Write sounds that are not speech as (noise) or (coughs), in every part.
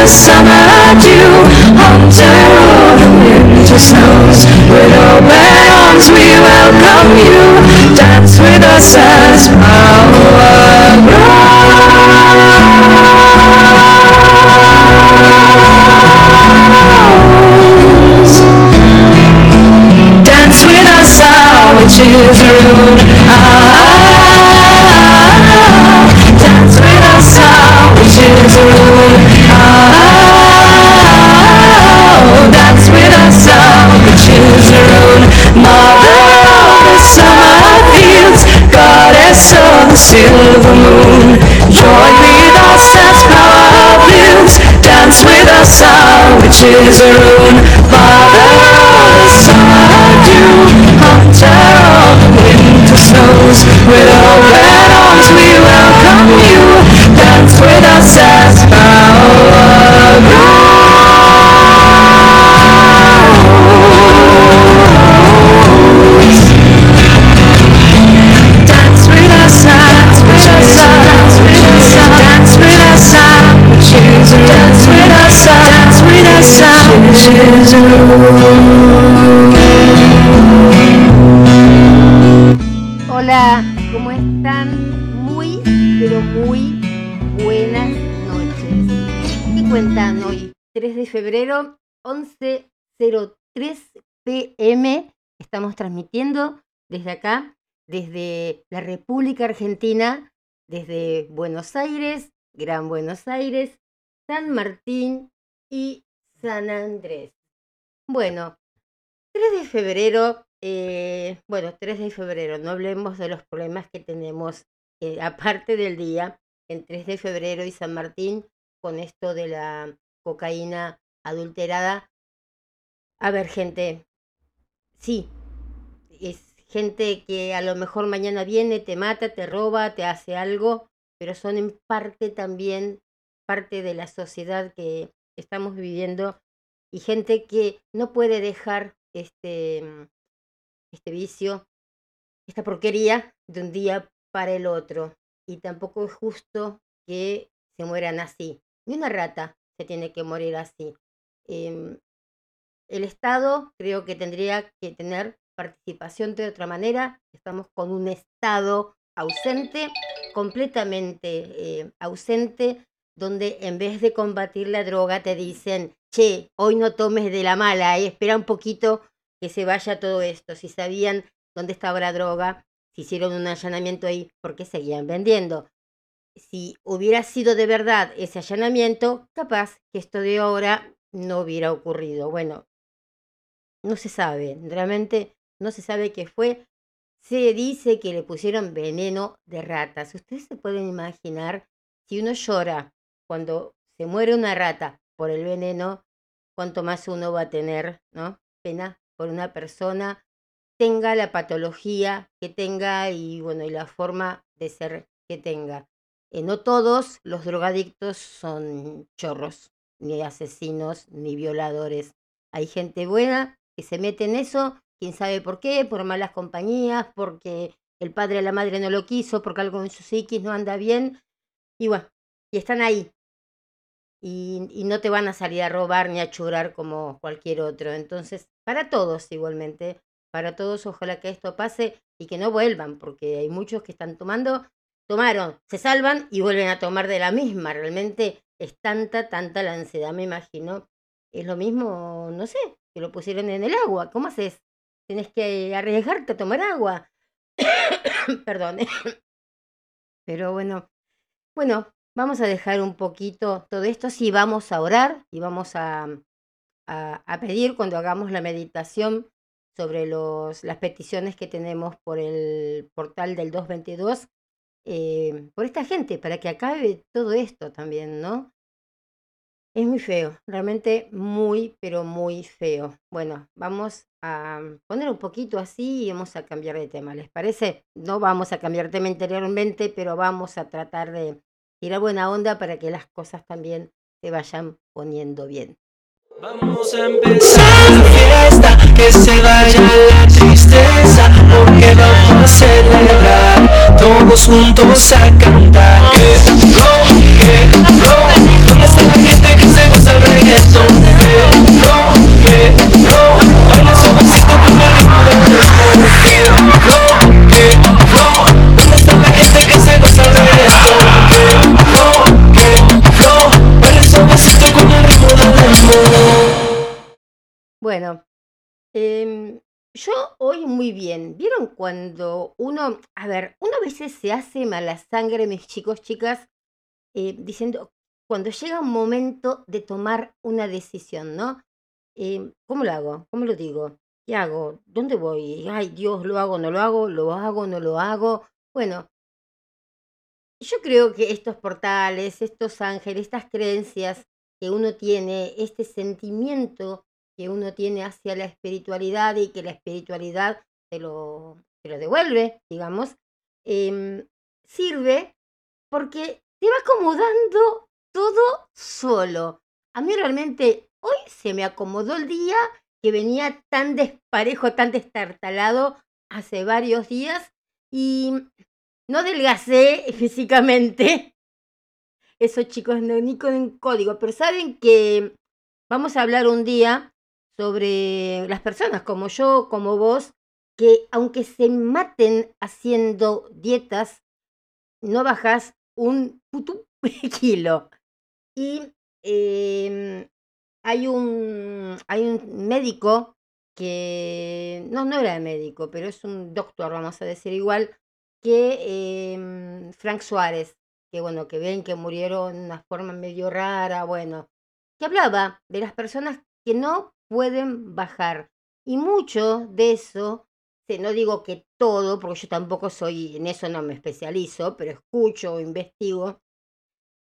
The summer dew, hunter of the winter snows. With open arms we welcome you, dance with us as power grows. Dance with us, our witches' rude Ah, dance with us, our witches' rune. With us, our witches' rune. Mother of the summer fields, goddess of the silver moon. Join with us as power builds. Dance with us, our witches' rune. Father of the summer dew, hunter of the winter snows. With open arms 11.03 pm. Estamos transmitiendo desde acá, desde la República Argentina, desde Buenos Aires, Gran Buenos Aires, San Martín y San Andrés. Bueno, 3 de febrero, eh, bueno, 3 de febrero, no hablemos de los problemas que tenemos eh, aparte del día, en 3 de febrero y San Martín, con esto de la cocaína adulterada. A ver, gente, sí, es gente que a lo mejor mañana viene, te mata, te roba, te hace algo, pero son en parte también parte de la sociedad que estamos viviendo y gente que no puede dejar este, este vicio, esta porquería de un día para el otro. Y tampoco es justo que se mueran así. Ni una rata se tiene que morir así. Em, el Estado creo que tendría que tener participación de otra manera. Estamos con un Estado ausente, completamente eh, ausente. donde en vez de combatir la droga te dicen, che, hoy no tomes de la mala, eh, espera un poquito que se vaya todo esto. Si sabían dónde estaba la droga, si hicieron un allanamiento ahí, porque seguían vendiendo. Si hubiera sido de verdad ese allanamiento, capaz que esto de ahora no hubiera ocurrido. Bueno, no se sabe, realmente no se sabe qué fue. Se dice que le pusieron veneno de ratas. Ustedes se pueden imaginar si uno llora cuando se muere una rata por el veneno, cuanto más uno va a tener, ¿no? Pena por una persona, tenga la patología que tenga y bueno, y la forma de ser que tenga. Eh, no todos los drogadictos son chorros, ni asesinos, ni violadores. Hay gente buena se mete en eso, quién sabe por qué, por malas compañías, porque el padre o la madre no lo quiso, porque algo en su psiquis no anda bien. Y bueno, y están ahí. Y, y no te van a salir a robar ni a churar como cualquier otro. Entonces, para todos igualmente, para todos, ojalá que esto pase y que no vuelvan, porque hay muchos que están tomando, tomaron, se salvan y vuelven a tomar de la misma. Realmente es tanta, tanta la ansiedad, me imagino. Es lo mismo, no sé, que lo pusieron en el agua. ¿Cómo haces? Tienes que arriesgarte a tomar agua. (coughs) Perdón. (coughs) Pero bueno, bueno, vamos a dejar un poquito todo esto. Sí, vamos a orar y vamos a, a, a pedir cuando hagamos la meditación sobre los, las peticiones que tenemos por el portal del 222, eh, por esta gente, para que acabe todo esto también, ¿no? Es muy feo, realmente muy, pero muy feo. Bueno, vamos a poner un poquito así y vamos a cambiar de tema, ¿les parece? No vamos a cambiar de tema interiormente, pero vamos a tratar de tirar buena onda para que las cosas también se vayan poniendo bien. Vamos a empezar la fiesta, que se vaya la tristeza, porque vamos a celebrar, todos juntos a cantar. Que se goza el reggaetón? Rock, que rock, baila suavecito con el ritmo del. Que rock, que rock, ¿dónde está la gente que se goza el reggaetón? Rock, que rock, baila suavecito con el ritmo del reggaetón. Bueno, em, yo hoy muy bien. ¿Vieron cuando uno, a ver, uno a veces se hace mala sangre, mis chicos, chicas, eh, diciendo, cuando llega un momento de tomar una decisión, ¿no? Em, ¿Cómo lo hago? ¿Cómo lo digo? ¿Qué hago? ¿Dónde voy? Ay, Dios, ¿lo hago? ¿No lo hago? ¿Lo hago? ¿No lo hago? Bueno, yo creo que estos portales, estos ángeles, estas creencias que uno tiene, este sentimiento que uno tiene hacia la espiritualidad y que la espiritualidad te lo devuelve, digamos, em, sirve porque te va acomodando todo solo. A mí realmente hoy se me acomodó el día que venía tan desparejo, tan destartalado hace varios días y no adelgacé (laughs) físicamente. Eso chicos, no ni con código, pero saben que vamos a hablar un día sobre las personas como yo, como vos, que aunque se maten haciendo dietas, no bajas un puto (laughs) kilo. Y em, hay, un, hay un médico que, no, no era médico, pero es un doctor, vamos a decir igual, que em, Frank Suárez, que bueno, que ven que murieron de una forma medio rara, bueno, que hablaba de las personas que no pueden bajar. Y mucho de eso, no digo que todo, porque yo tampoco soy, en eso no me especializo, pero escucho investigo,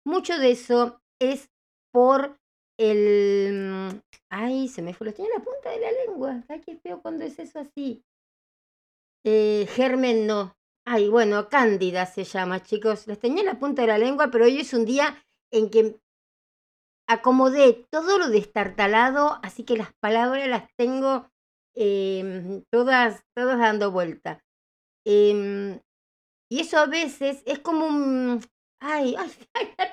mucho de eso es por el... Ay, se me fue, lo tenía en la punta de la lengua. Ay, qué feo cuando es eso así. Eh, germen no. Ay, bueno, Cándida se llama, chicos. Les tenía en la punta de la lengua, pero hoy es un día en que acomodé todo lo destartalado, así que las palabras las tengo em, todas, todas dando vuelta. Em, y eso a veces es como un... Ay, (laughs) ay, ay,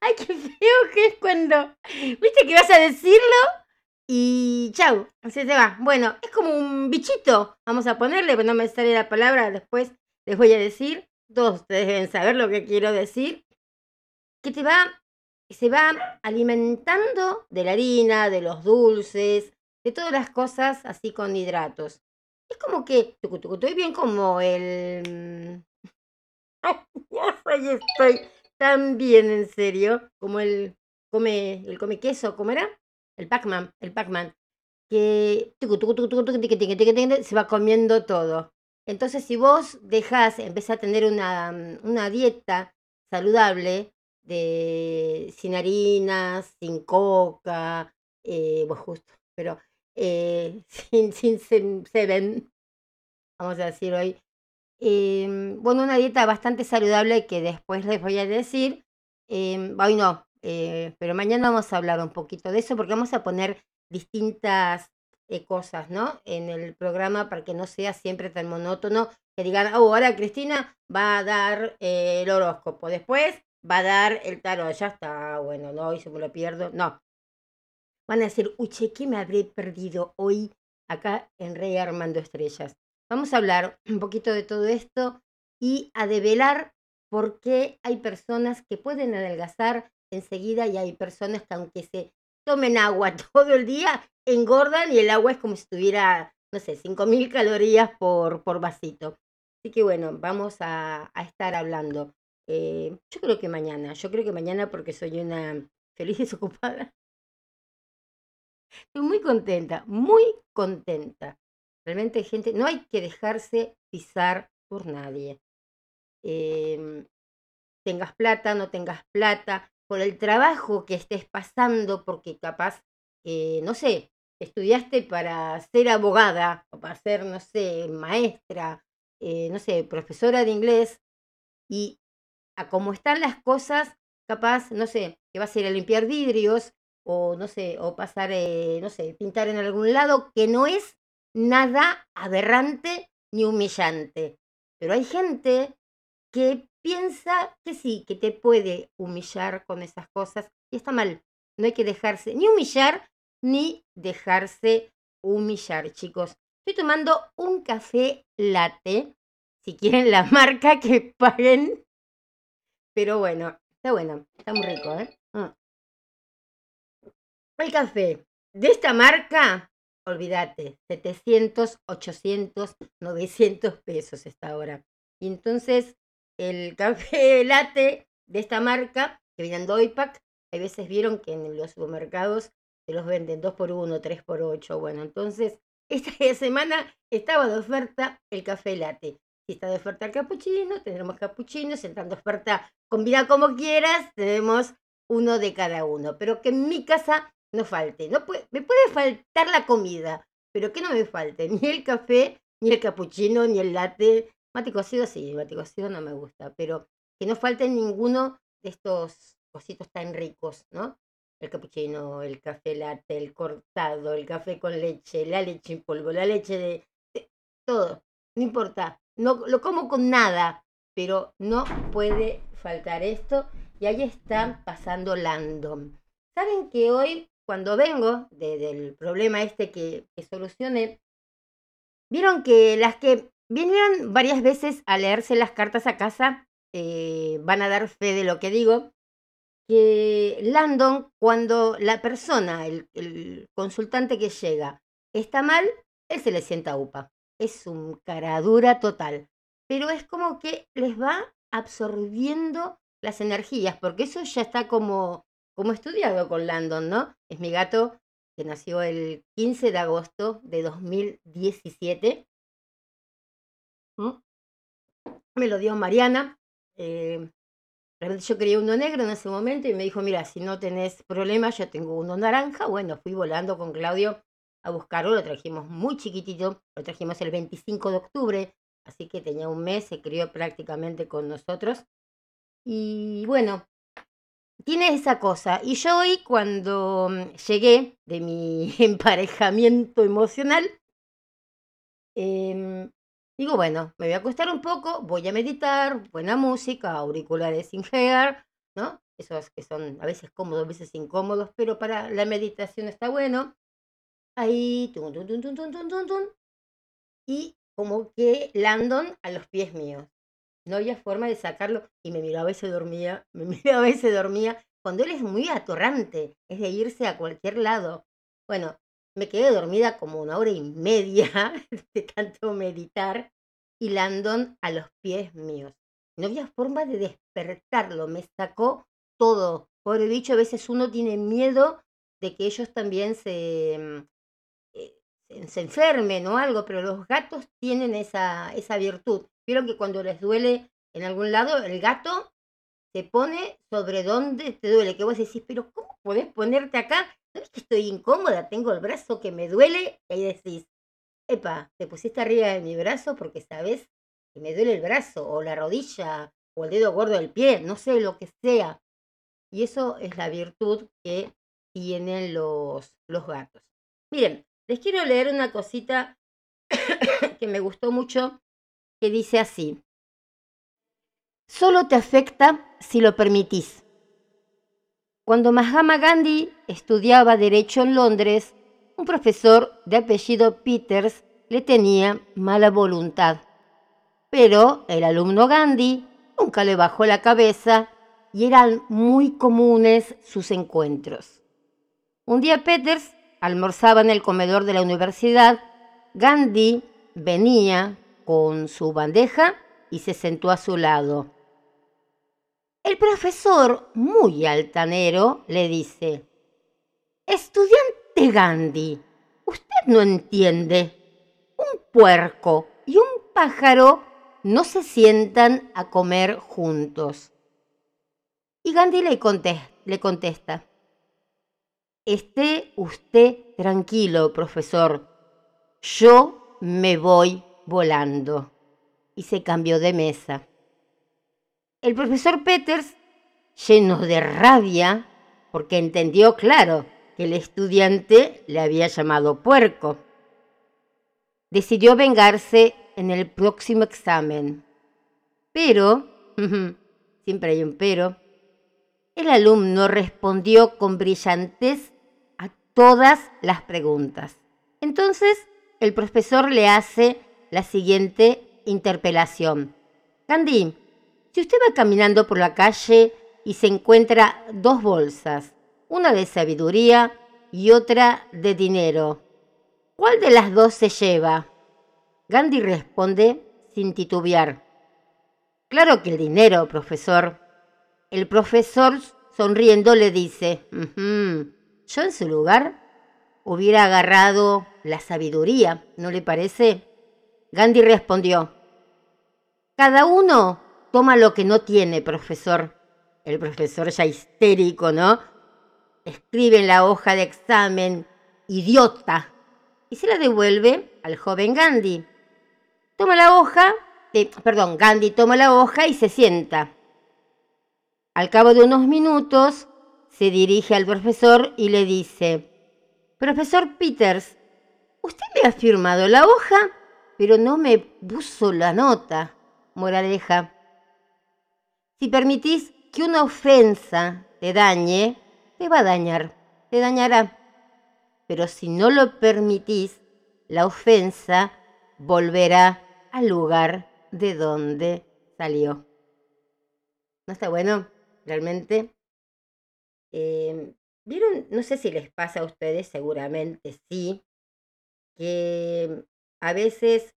ay, qué feo que es cuando... ¿Viste que vas a decirlo? Y chau, se te va. Bueno, es como un bichito. Vamos a ponerle, pero no me sale la palabra, después les voy a decir. Todos ustedes deben saber lo que quiero decir. Que te va se va alimentando de la harina, de los dulces, de todas las cosas así con hidratos. Es como que, estoy bien como el... (laughs) Ay, estoy tan bien, en serio, como el come, el come queso, ¿cómo era? El Pac-Man, el Pac-Man, que se va comiendo todo. Entonces, si vos dejás, empezás a tener una, una dieta saludable, de, sin harinas, sin coca, eh, pues justo, pero eh, (laughs) sin, sin seven, vamos a decir hoy. Eh, bueno, una dieta bastante saludable que después les voy a decir. Eh, hoy no, pero mañana vamos a hablar un poquito de eso porque vamos a poner distintas eh, cosas, ¿no? En el programa para que no sea siempre tan monótono, que digan, oh, ahora Cristina va a dar eh, el horóscopo, después va a dar el tarot, ya está, bueno, no, hoy se me lo pierdo, no. Van a decir, uy, che, ¿qué me habré perdido hoy acá en Rey Armando Estrellas? Vamos a hablar un poquito de todo esto y a develar por qué hay personas que pueden adelgazar enseguida y hay personas que aunque se tomen agua (laughs) todo el día, engordan y el agua es como si tuviera, no sé, 5.000 calorías por, por vasito. Así que bueno, vamos a, estar hablando. Eh, yo creo que mañana, yo creo que mañana porque soy una feliz (laughs) desocupada. Estoy muy contenta, muy contenta. Realmente, gente, no hay que dejarse pisar por nadie. Eh, tengas plata, no tengas plata, por el trabajo que estés pasando, porque capaz, eh, no sé, estudiaste para ser abogada o para ser, no sé, maestra, eh, no sé, profesora de inglés, y a cómo están las cosas, capaz, no sé, que vas a ir a limpiar vidrios o, no sé, o pasar, eh, no sé, pintar en algún lado, que no es nada aberrante ni humillante. Pero hay gente que piensa que sí, que te puede humillar con esas cosas y está mal. No hay que dejarse ni humillar ni dejarse humillar, chicos. Estoy tomando un café latte. Si quieren la (laughs) marca que paguen. Pero bueno, está bueno, está muy rico, ¿eh? Mm. El café de esta marca, olvídate, 700, 800, 900 pesos está ahora. Y entonces el (laughs) café latte de esta marca, que viene en Doipac, hay veces vieron que en los supermercados se los venden 2 por 1 3 por 8 Bueno, entonces (laughs) esta semana estaba de oferta el café latte. Si está de oferta el capuchino, tendremos capuchino. Si está de oferta combina como quieras, tenemos uno de cada uno. Pero que en mi casa no falte. No puede, me puede faltar la comida, pero que no me falte ni el café, ni el capuchino, ni el latte, Mate cocido sí, mate cocido no me gusta, pero que no falte ninguno de estos cositos tan ricos, ¿no? El capuchino, el café latte, el cortado, el café con leche, la leche en polvo, la leche de, todo, no importa, no lo como con nada, pero no puede faltar esto y ahí está pasando Landon. Saben que hoy cuando vengo del problema este que, que solucioné, vieron que las que Vinieron varias veces a leerse las cartas a casa, eh, van a dar fe de lo que digo, que Landon, cuando la persona, el, el consultante que llega, está mal, él se le sienta upa. Es un caradura total. Pero es como que les va absorbiendo las energías, porque eso ya está como, como estudiado con Landon, ¿no? Es mi gato que nació el 15 de agosto de 2017 me lo dio Mariana. Eh, realmente yo quería uno negro en ese momento y me dijo, mira, si no tenés problema, yo tengo uno naranja. Bueno, fui volando con Claudio a buscarlo, lo trajimos muy chiquitito, lo trajimos el 25 de octubre, así que tenía un mes, se crió prácticamente con nosotros. Y bueno, tiene esa cosa. Y yo hoy, cuando mm, llegué de mi (laughs) emparejamiento emocional, em, digo, bueno, me voy a acostar un poco, voy a meditar, buena música, auriculares sin hair, ¿no? Esos que son a veces cómodos, a veces incómodos, pero para la meditación está bueno. Ahí, tum, tum, tum, y como que Landon a los pies míos. No había forma de sacarlo y me miraba y se dormía, me (laughs) miraba y se dormía. cuando él es muy atorrante, es de irse a cualquier lado. Bueno, me quedé dormida como una hora y media (laughs) de tanto meditar y Landon a los pies míos. No había forma de despertarlo, me sacó todo. Por el dicho, a veces uno tiene miedo de que ellos también se, mm, se enfermen o algo, pero los gatos tienen esa, esa virtud. Vieron que cuando les duele en algún lado, el gato se pone sobre donde te duele, que vos decís, pero ¿cómo podés ponerte acá? ¿No que estoy incómoda? Tengo el brazo que me duele. Y ahí decís, epa, te pusiste arriba de mi brazo porque sabes que me duele el brazo o la rodilla o el dedo gordo del pie, no sé, lo que sea. Y eso es la virtud que tienen los, los gatos. Miren, les quiero leer una cosita (coughs) que me gustó mucho, que dice así. Solo te afecta si lo permitís. Cuando Mahatma Gandhi estudiaba Derecho en Londres, un profesor de apellido Peters le tenía mala voluntad. Pero el alumno Gandhi nunca le bajó la cabeza y eran muy comunes sus encuentros. Un día Peters almorzaba en el comedor de la universidad. Gandhi venía con su bandeja y se sentó a su lado. El profesor, muy altanero, le dice, Estudiante Gandhi, usted no entiende. Un puerco y un pájaro no se sientan a comer juntos. Y Gandhi le, contesta, esté usted tranquilo, profesor, yo me voy volando. Y se cambió de mesa. El profesor Peters, lleno de rabia, porque entendió claro que el estudiante le había llamado puerco, decidió vengarse en el próximo examen. Pero, (laughs) siempre hay un pero, el alumno respondió con brillantez todas las preguntas. Entonces, el profesor le hace la siguiente interpelación. Candy, si usted va caminando por la calle y se encuentra dos bolsas, una de sabiduría y otra de dinero, ¿cuál de las dos se lleva? Gandhi responde sin titubear. Claro que el dinero, profesor. El profesor, sonriendo, le dice, yo en su lugar hubiera agarrado la sabiduría, ¿no le parece? Gandhi respondió, cada uno toma lo que no tiene, profesor. El profesor ya histérico, ¿no? Escribe en la hoja de examen, idiota, y se la devuelve al joven Gandhi. Toma la hoja, eh, perdón, Gandhi toma la hoja y se sienta. Al cabo de unos minutos, se dirige al profesor y le dice, Profesor Peters, usted me ha firmado la hoja, pero no me puso la nota. Moraleja, si permitís que una ofensa te dañe, te va a dañar, te dañará. Pero si no lo permitís, la ofensa volverá al lugar de donde salió. ¿No está bueno? Realmente. Em, ¿Vieron? No sé si les pasa a ustedes, seguramente sí, que a veces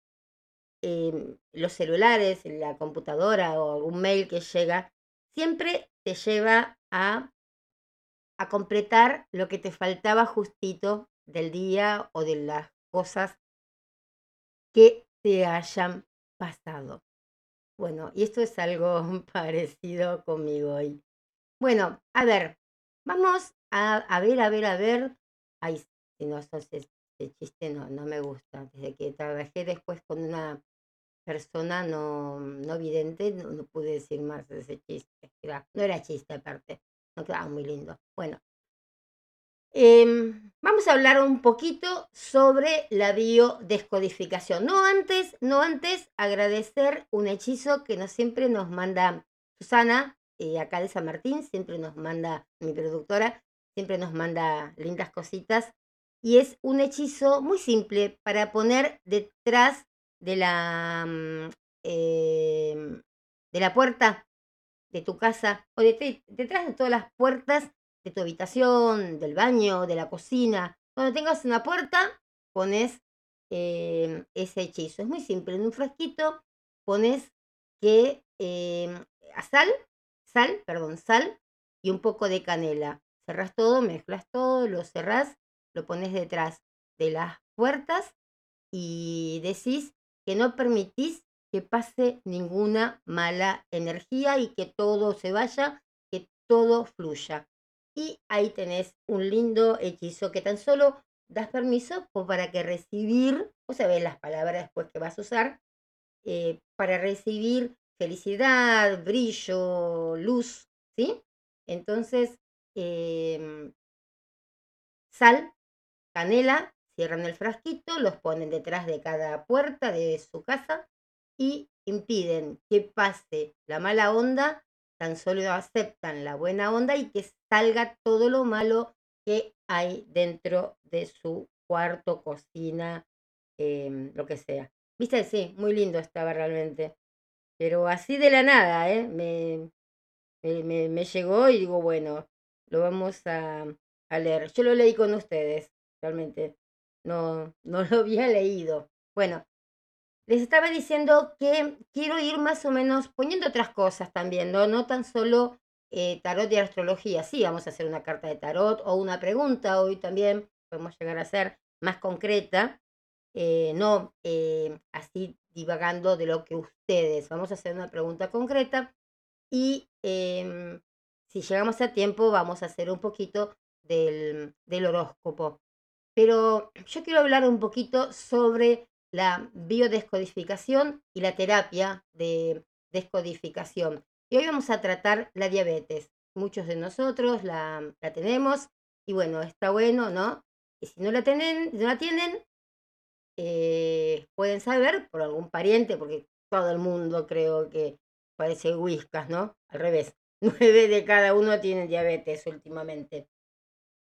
Em, los celulares, la computadora o algún mail que llega, siempre te lleva a, a completar lo que te faltaba justito del día o de las cosas que te hayan pasado. Bueno, y esto es algo (laughs) parecido conmigo hoy. Bueno, a ver, vamos a, ver, a ver, a ver. Ay, si no, ese chiste no, no me gusta. Desde que trabajé después con una persona no, no vidente, no, pude decir más ese chiste. no era chiste aparte, no quedaba muy lindo. Bueno, em, vamos a hablar un poquito sobre la biodescodificación. No antes, no antes agradecer un hechizo que nos siempre nos manda Susana, y acá de San Martín, siempre nos manda mi productora, siempre nos manda lindas cositas. Y es un hechizo muy simple para poner detrás de la, em, de la puerta de tu casa o de- detrás de todas las puertas de tu habitación, del baño, de la cocina. Cuando tengas una puerta, pones eh, ese hechizo. Es muy simple. En un frasquito pones que eh, a sal, sal, perdón, sal y un poco de canela. Cerrás todo, mezclas todo, lo cerrás, lo pones detrás de las puertas y decís que no permitís que pase ninguna mala energía y que todo se vaya, que todo fluya. Y ahí tenés un lindo hechizo que tan solo das permiso para que recibir, o sea, ves las palabras después que vas a usar, eh, para recibir felicidad, brillo, luz, ¿sí? Entonces, em, sal, canela, cierran el frasquito, los ponen detrás de cada puerta de su casa y impiden que pase la mala onda, tan solo aceptan la buena onda y que salga todo lo malo que hay dentro de su cuarto, cocina, em, lo que sea. Viste, sí, muy lindo estaba realmente. Pero así de la nada, ¿eh? Me, me, me- llegó y digo, bueno, lo vamos a, a leer. Yo lo leí con ustedes, realmente. No, (laughs) no lo había leído. Bueno, les estaba diciendo que quiero ir más o menos poniendo otras cosas también, ¿no? No tan solo eh, tarot y astrología. Sí, vamos a hacer una carta de tarot o una pregunta hoy también. Podemos llegar a ser más concreta. Eh, no eh, así divagando de lo que ustedes. Vamos a hacer una pregunta concreta y em, si llegamos a tiempo vamos a hacer un poquito del, del horóscopo. Pero yo quiero hablar un poquito sobre la biodescodificación y la terapia de descodificación. Y hoy vamos a tratar la diabetes. Muchos de nosotros la, la tenemos y bueno, está bueno, ¿no? Y si no la tienen, no la tienen eh, pueden saber por algún pariente, porque todo el mundo creo que parece whiskas, ¿no? Al revés. (laughs) Nueve de cada uno tienen diabetes últimamente.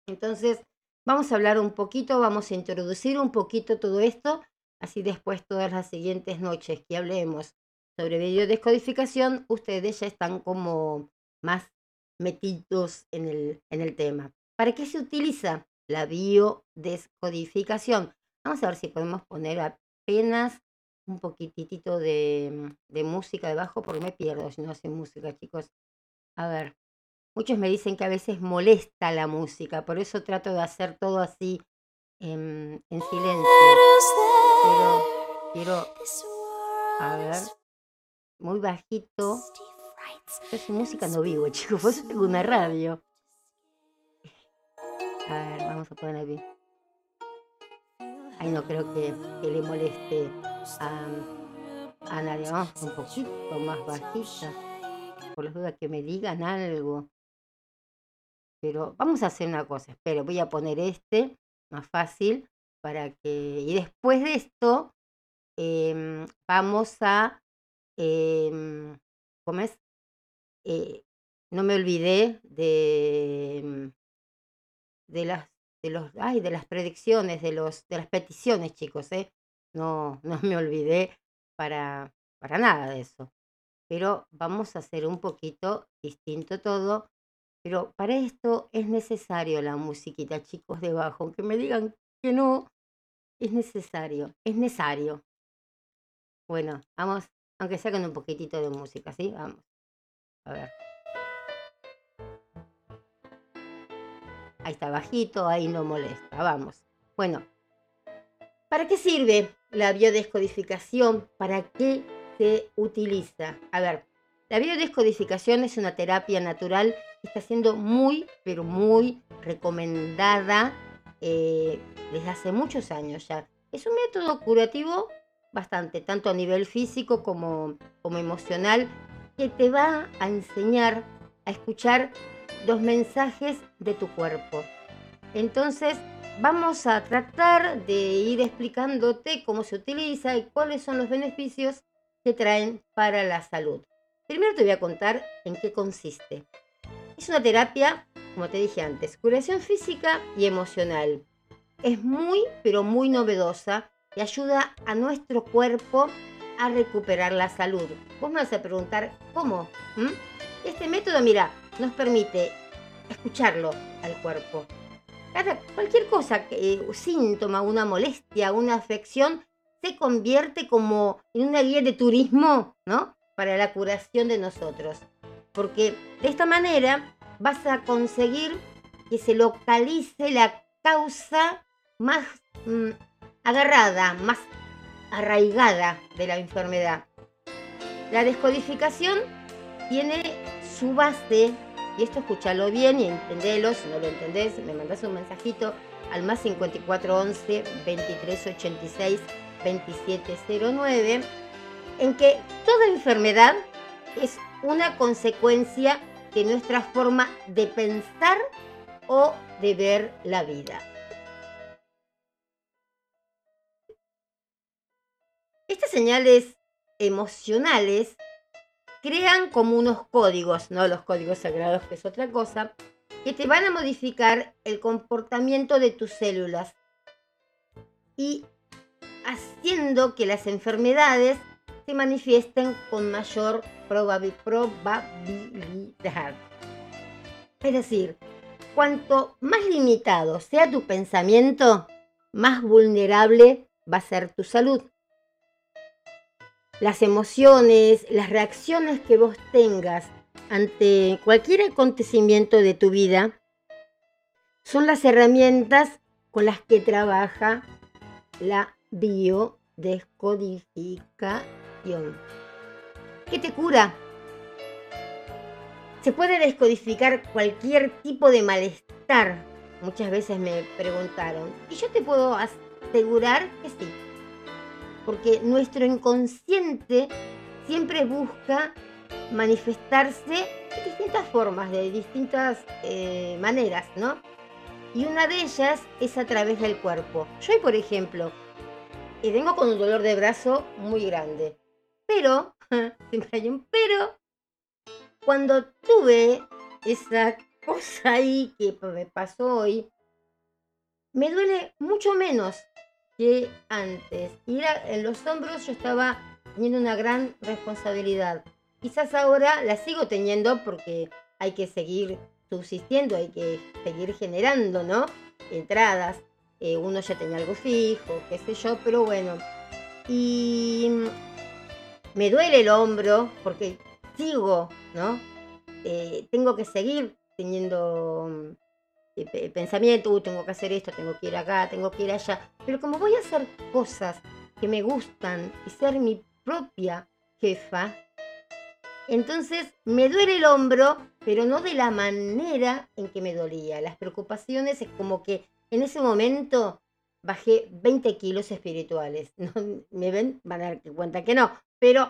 Entonces, vamos a hablar un poquito, vamos a introducir un poquito todo esto, así después todas las siguientes noches que hablemos sobre biodescodificación, ustedes ya están como más metidos en el, en el tema. ¿Para qué se utiliza la biodescodificación? Vamos a ver si podemos poner apenas un poquitito de, de música debajo, porque me pierdo si no hace música, chicos. A ver, muchos me dicen que a veces molesta la música, por eso trato de hacer todo así en, en silencio. Pero quiero, a ver, muy bajito. Yo música no vivo, (laughs) chicos, por eso tengo una radio. A ver, vamos a poner aquí. No creo que, que le moleste a, a nadie. Vamos un poquito más bajita. Por las dudas que me digan algo. Pero vamos a hacer una cosa. Espero, voy a poner este, más fácil, para que... Y después de esto, em, vamos a... em, ¿Cómo es? Eh, no me olvidé de, em, de las de los ay, de las predicciones, de los de las peticiones, chicos, ¿eh? No, no me olvidé para, para nada de eso. Pero vamos a hacer un poquito distinto todo. Pero para esto es necesario la musiquita, chicos, debajo. Aunque me digan que no, es necesario, es necesario. Bueno, vamos, aunque sea con un poquitito de música, ¿sí? Vamos. A ver. Ahí está bajito, ahí no molesta. Vamos. Bueno, ¿para qué sirve la biodescodificación? ¿Para qué se utiliza? A ver, la biodescodificación es una terapia natural que está siendo muy, pero muy recomendada eh, desde hace muchos años ya. Es un método curativo bastante, tanto a nivel físico como, como emocional, que te va a enseñar a escuchar los mensajes de tu cuerpo. Entonces, vamos a tratar de ir explicándote cómo se utiliza y cuáles son los beneficios que traen para la salud. Primero te voy a contar en qué consiste. Es una terapia, como te dije antes, curación física y emocional. Es muy, pero muy novedosa y ayuda a nuestro cuerpo a recuperar la salud. Vos me vas a preguntar, ¿cómo? ¿Mm? Este método, mira, nos permite escucharlo al cuerpo. Cada, cualquier cosa, eh, síntoma, una molestia, una afección, se convierte como en una guía de turismo, ¿no? Para la curación de nosotros. Porque de esta manera vas a conseguir que se localice la causa más mm, agarrada, más arraigada de la enfermedad. La descodificación tiene su base, y esto escúchalo bien y entendelo, si no lo entendés, me mandas un mensajito al más 5411 2386 2709, en que toda enfermedad es una consecuencia de nuestra forma de pensar o de ver la vida. Estas señales emocionales crean como unos códigos, no los códigos sagrados, que es otra cosa, que te van a modificar el comportamiento de tus células y haciendo que las enfermedades se manifiesten con mayor probabilidad. Es decir, cuanto más limitado sea tu pensamiento, más vulnerable va a ser tu salud. Las emociones, las reacciones que vos tengas ante cualquier acontecimiento de tu vida son las herramientas con las que trabaja la biodescodificación. ¿Qué te cura? Se puede descodificar cualquier tipo de malestar. Muchas veces me preguntaron. Y yo te puedo asegurar que sí. Porque nuestro inconsciente siempre busca manifestarse de distintas formas, de distintas eh, maneras, ¿no? Y una de ellas es a través del cuerpo. Yo, por ejemplo, y vengo con un dolor de brazo muy grande. Pero, (laughs) siempre hay un pero, cuando tuve esa cosa ahí que me pasó hoy, me duele mucho menos que antes. Y en los hombros yo estaba teniendo una gran responsabilidad. Quizás ahora la sigo teniendo porque hay que seguir subsistiendo, hay que seguir generando, ¿no? Entradas. Eh, uno ya tenía algo fijo, qué sé yo, pero bueno. Y me duele el hombro porque sigo, ¿no? Eh, tengo que seguir teniendo eh, pensamiento, tengo que hacer esto, tengo que ir acá, tengo que ir allá. Pero como voy a hacer cosas que me gustan y ser mi propia jefa, entonces me duele el hombro, pero no de la manera en que me dolía. Las preocupaciones es como que en ese momento bajé 20 kilos espirituales. (laughs) ¿No? ¿Me ven? Van a dar cuenta que no, pero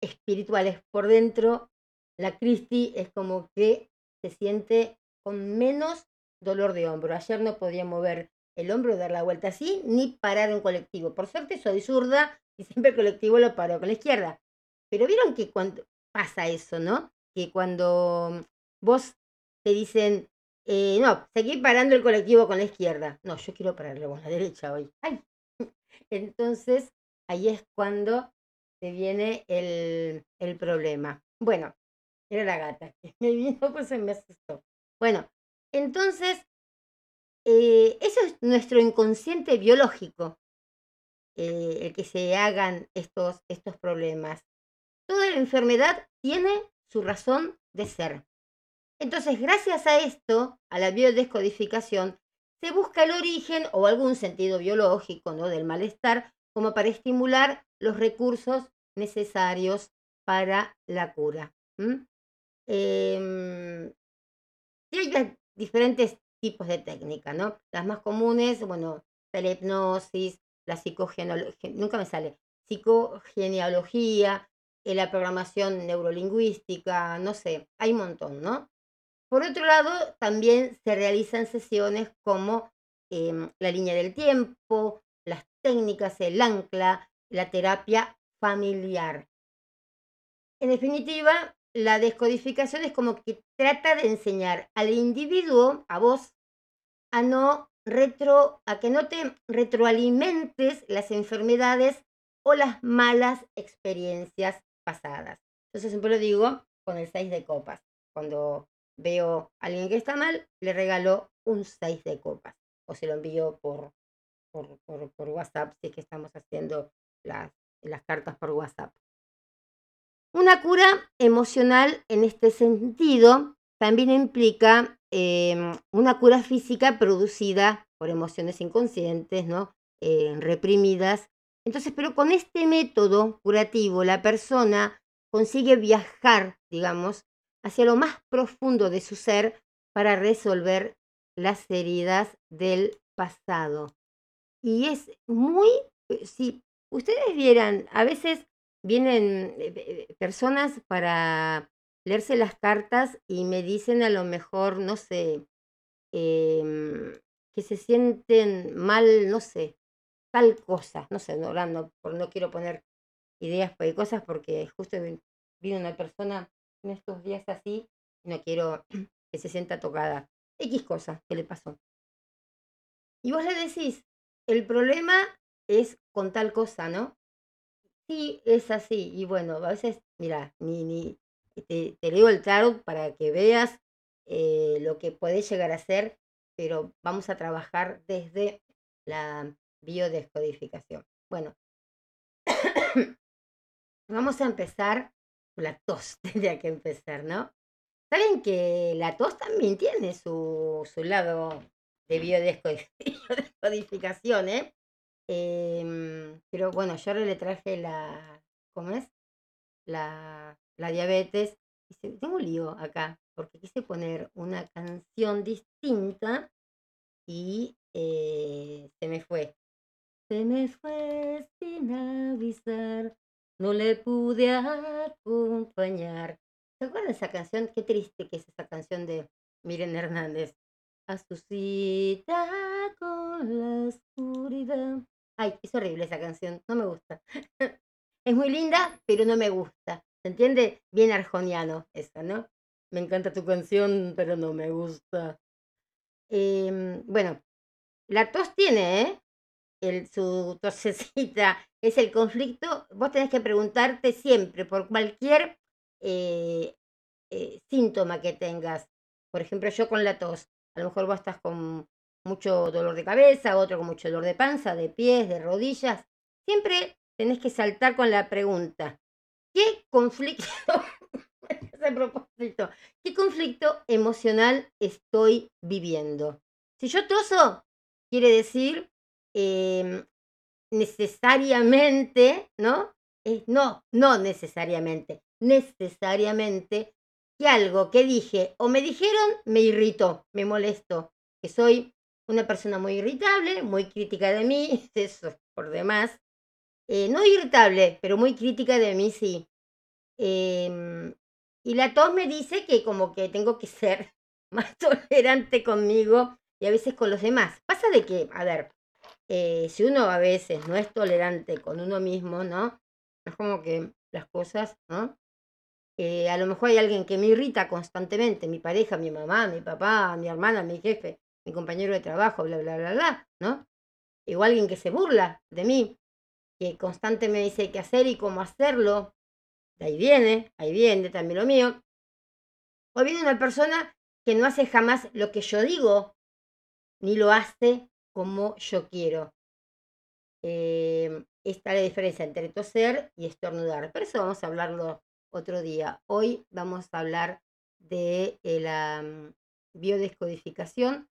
espirituales por dentro. La Cristi es como que se siente con menos dolor de hombro. Ayer no podía mover el hombro, dar la vuelta así, ni parar un colectivo. Por suerte soy zurda y siempre el colectivo lo paro con la izquierda. Pero vieron que cuando pasa eso, ¿no? Que cuando vos te dicen, eh, no, seguí parando el colectivo con la izquierda. No, yo quiero pararlo con la derecha hoy. (laughs) Entonces, ahí es cuando se viene el, el problema. Bueno, era la gata que me vino, pues se me asustó. Bueno, entonces, eh, eso es nuestro inconsciente biológico, eh, el que se hagan estos, estos problemas. Toda la enfermedad tiene su razón de ser. Entonces, gracias a esto, a la biodescodificación, se busca el origen o algún sentido biológico ¿no? del malestar como para estimular los recursos necesarios para la cura. Diferentes tipos de técnicas, ¿no? Las más comunes, bueno, la hipnosis, la psicogenealogía, nunca me sale, psicogenealogía, eh, la programación neurolingüística, no sé, hay un montón, ¿no? Por otro lado, también se realizan sesiones como em, la línea del tiempo, las técnicas, el ancla, la terapia familiar. En definitiva, la descodificación es como que trata de enseñar al individuo, a vos, a no retro, a que no te retroalimentes las enfermedades o las malas experiencias pasadas. Entonces siempre lo digo con el 6 de copas. cuando veo a alguien que está mal, le regalo un 6 de copas o se lo envío por, por, por, WhatsApp si es que estamos haciendo las, las cartas por WhatsApp. Una cura emocional en este sentido también implica em, una cura física producida por emociones inconscientes, ¿no? Eh, reprimidas. Entonces, pero con este método curativo, la persona consigue viajar, digamos, hacia lo más profundo de su ser para resolver las heridas del pasado. Y es muy, eh, si ustedes vieran, a veces vienen eh, eh, personas para leerse las cartas y me dicen a lo mejor, no sé, em, que se sienten mal, no sé, tal cosa, no sé, no, no, no quiero poner ideas de cosas porque justo vino una persona en estos días así y no quiero que se sienta tocada. X cosa que le pasó. Y vos le decís, el problema es con tal cosa, ¿no? Sí, es así. Y bueno, a veces, mira, ni, ni te, te leo el tarot para que veas eh, lo que puede llegar a ser, pero vamos a trabajar desde la biodescodificación. Bueno, (coughs) vamos a empezar, la tos (laughs) tendría que empezar, ¿no? Saben que la tos también tiene su, su lado de (laughs) biodescodificación, ¿eh? Em, pero bueno, yo ahora le traje la, ¿cómo es? La, la diabetes. Y tengo un lío acá, porque quise poner una canción distinta y eh, se me fue. Se me fue sin avisar, no le pude acompañar. ¿Se acuerdan de esa canción? Qué triste que es esa canción de Miren Hernández. A su cita con la oscuridad. Ay, es horrible esa canción, no me gusta. (laughs) es muy linda, pero no me gusta. ¿Se entiende? Bien arjoniano esa, ¿no? Me encanta tu canción, pero no me gusta. Em, bueno, la tos tiene, ¿eh? El, su tosecita es el conflicto. Vos tenés que preguntarte siempre por cualquier eh, eh, síntoma que tengas. Por ejemplo, yo con la tos, a lo mejor vos estás con mucho dolor de cabeza, otro con mucho dolor de panza, de pies, de rodillas. Siempre tenés que saltar con la pregunta, ¿qué conflicto, (laughs) qué conflicto emocional estoy viviendo? Si yo toso, quiere decir em, necesariamente, ¿no? no, no necesariamente, necesariamente que algo que dije o me dijeron me irritó, me molestó, que soy una persona muy irritable, muy crítica de mí, (laughs) eso por demás. Eh, no irritable, pero muy crítica de mí, sí. Em, y la tos me dice que como que tengo que ser (laughs) más tolerante conmigo y a veces con los demás. Pasa de que, a ver, eh, si uno a veces no es tolerante con uno mismo, ¿no? Es como que las cosas, ¿no? Eh, a lo mejor hay alguien que me irrita constantemente, mi pareja, mi mamá, mi papá, mi hermana, mi jefe mi compañero de trabajo, bla, bla, bla, bla, ¿no? O alguien que se burla de mí, que constantemente me dice qué hacer y cómo hacerlo. Ahí viene, ahí viene también lo mío. O viene una persona que no hace jamás lo que yo digo, ni lo hace como yo quiero. Eh, esta es la diferencia entre toser y estornudar. Pero eso vamos a hablarlo otro día. Hoy vamos a hablar de eh, la mm, biodescodificación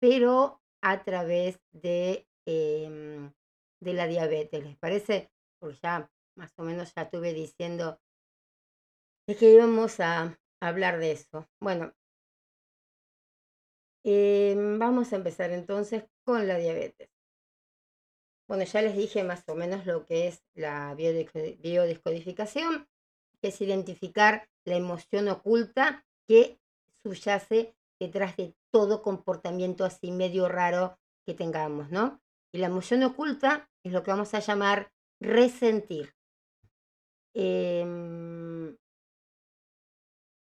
pero a través de, em, de la diabetes. ¿Les parece? Porque ya más o menos ya estuve diciendo que íbamos a hablar de eso. Bueno, em, vamos a empezar entonces con la diabetes. Bueno, ya les dije más o menos lo que es la biodescodificación, que es identificar la emoción oculta que subyace detrás de todo comportamiento así medio raro que tengamos, ¿no? Y la emoción oculta es lo que vamos a llamar resentir. Em,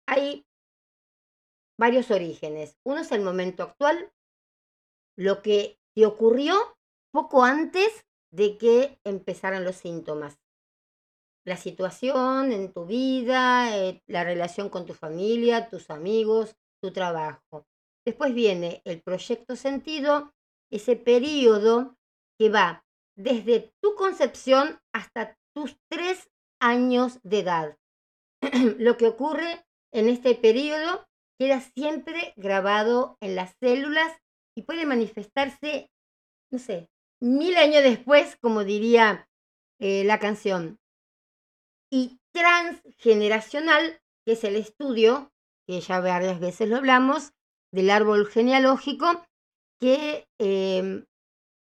hay varios orígenes. Uno es el momento actual, lo que te ocurrió poco antes de que empezaran los síntomas. la situación en tu vida, eh, la relación con tu familia, tus amigos, trabajo. Después viene el proyecto sentido, ese periodo que va desde tu concepción hasta tus tres años de edad. (clears throat) Lo que ocurre en este periodo queda siempre grabado en las células y puede manifestarse, no sé, mil años después, como diría eh, la canción. Y transgeneracional, que es el estudio, que ya varias veces lo hablamos, del árbol genealógico, que eh,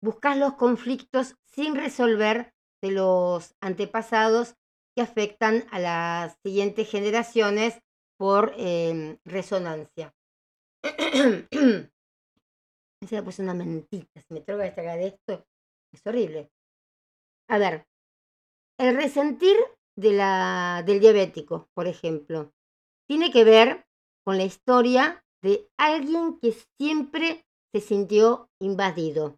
buscas los conflictos sin resolver de los antepasados que afectan a las siguientes generaciones por em, resonancia. (clears throat) Se me una mentita, si me droga esta de esto, es horrible. A ver, el resentir de la, del diabético, por ejemplo, tiene que ver con la historia de alguien que siempre se sintió invadido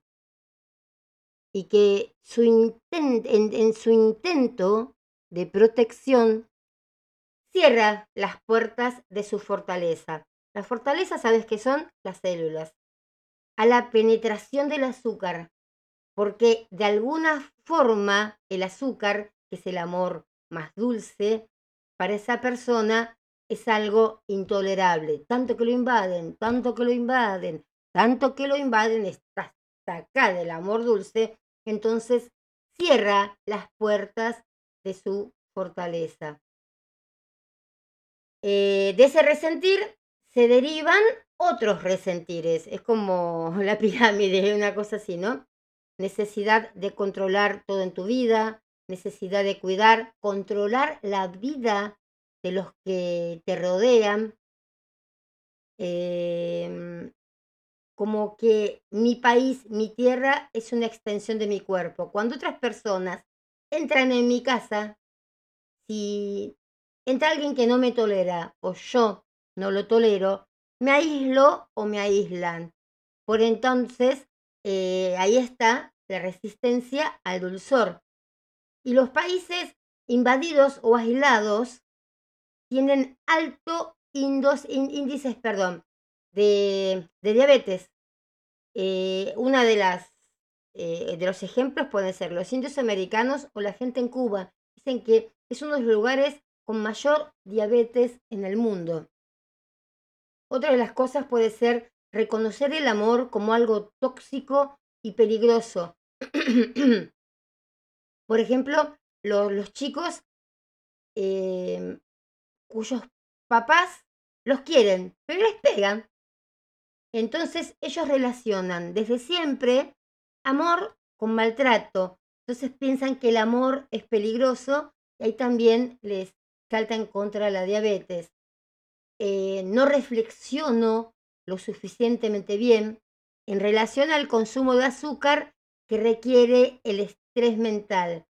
y que su en, su intento de protección cierra las puertas de su fortaleza. Las fortalezas, ¿sabes qué son? Las células. A la penetración del azúcar, porque de alguna forma el azúcar, que es el amor más dulce, para esa persona es algo intolerable. Tanto que lo invaden, tanto que lo invaden, tanto que lo invaden, está acá del amor dulce, entonces cierra las puertas de su fortaleza. Eh, de ese resentir se derivan otros resentires. Es como (laughs) la pirámide, una cosa así, ¿no? Necesidad de controlar todo en tu vida, necesidad de cuidar, controlar la vida de los que te rodean. Em, como que mi país, mi tierra es una extensión de mi cuerpo. Cuando otras personas entran en mi casa, si entra alguien que no me tolera o yo no lo tolero, me aíslo o me aíslan. Por entonces, eh, ahí está la resistencia al dulzor. Y los países invadidos o aislados tienen alto índices perdón, de, diabetes. Eh, una de las eh, de los ejemplos pueden ser los indios americanos o la gente en Cuba. Dicen que es uno de los lugares con mayor diabetes en el mundo. Otra de las cosas puede ser reconocer el amor como algo tóxico y peligroso. (clears throat) Por ejemplo, los chicos eh, cuyos papás los quieren, pero les pegan. Entonces ellos relacionan desde siempre amor con maltrato. Entonces piensan que el amor es peligroso y ahí también les salta en contra la diabetes. Eh, no reflexiono lo suficientemente bien en relación al consumo de azúcar que requiere el estrés mental.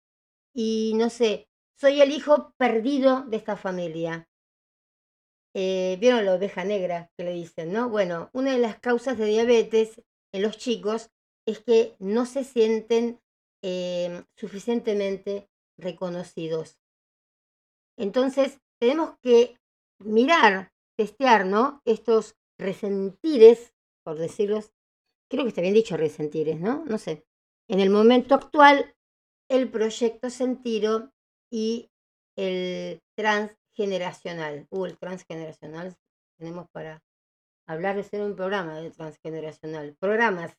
Y no sé, soy el hijo perdido de esta familia. Eh, ¿Vieron la oveja negra que le dicen, no? Bueno, una de las causas de diabetes en los chicos es que no se sienten em, suficientemente reconocidos. Entonces, tenemos que mirar, testear, ¿no? Estos resentires, por decirlos, creo que está bien dicho resentires, ¿no? No sé. En el momento actual, el proyecto sentido y el trans generacional. Uh, el transgeneracional. Tenemos para hablar de ser un programa de transgeneracional. Programas.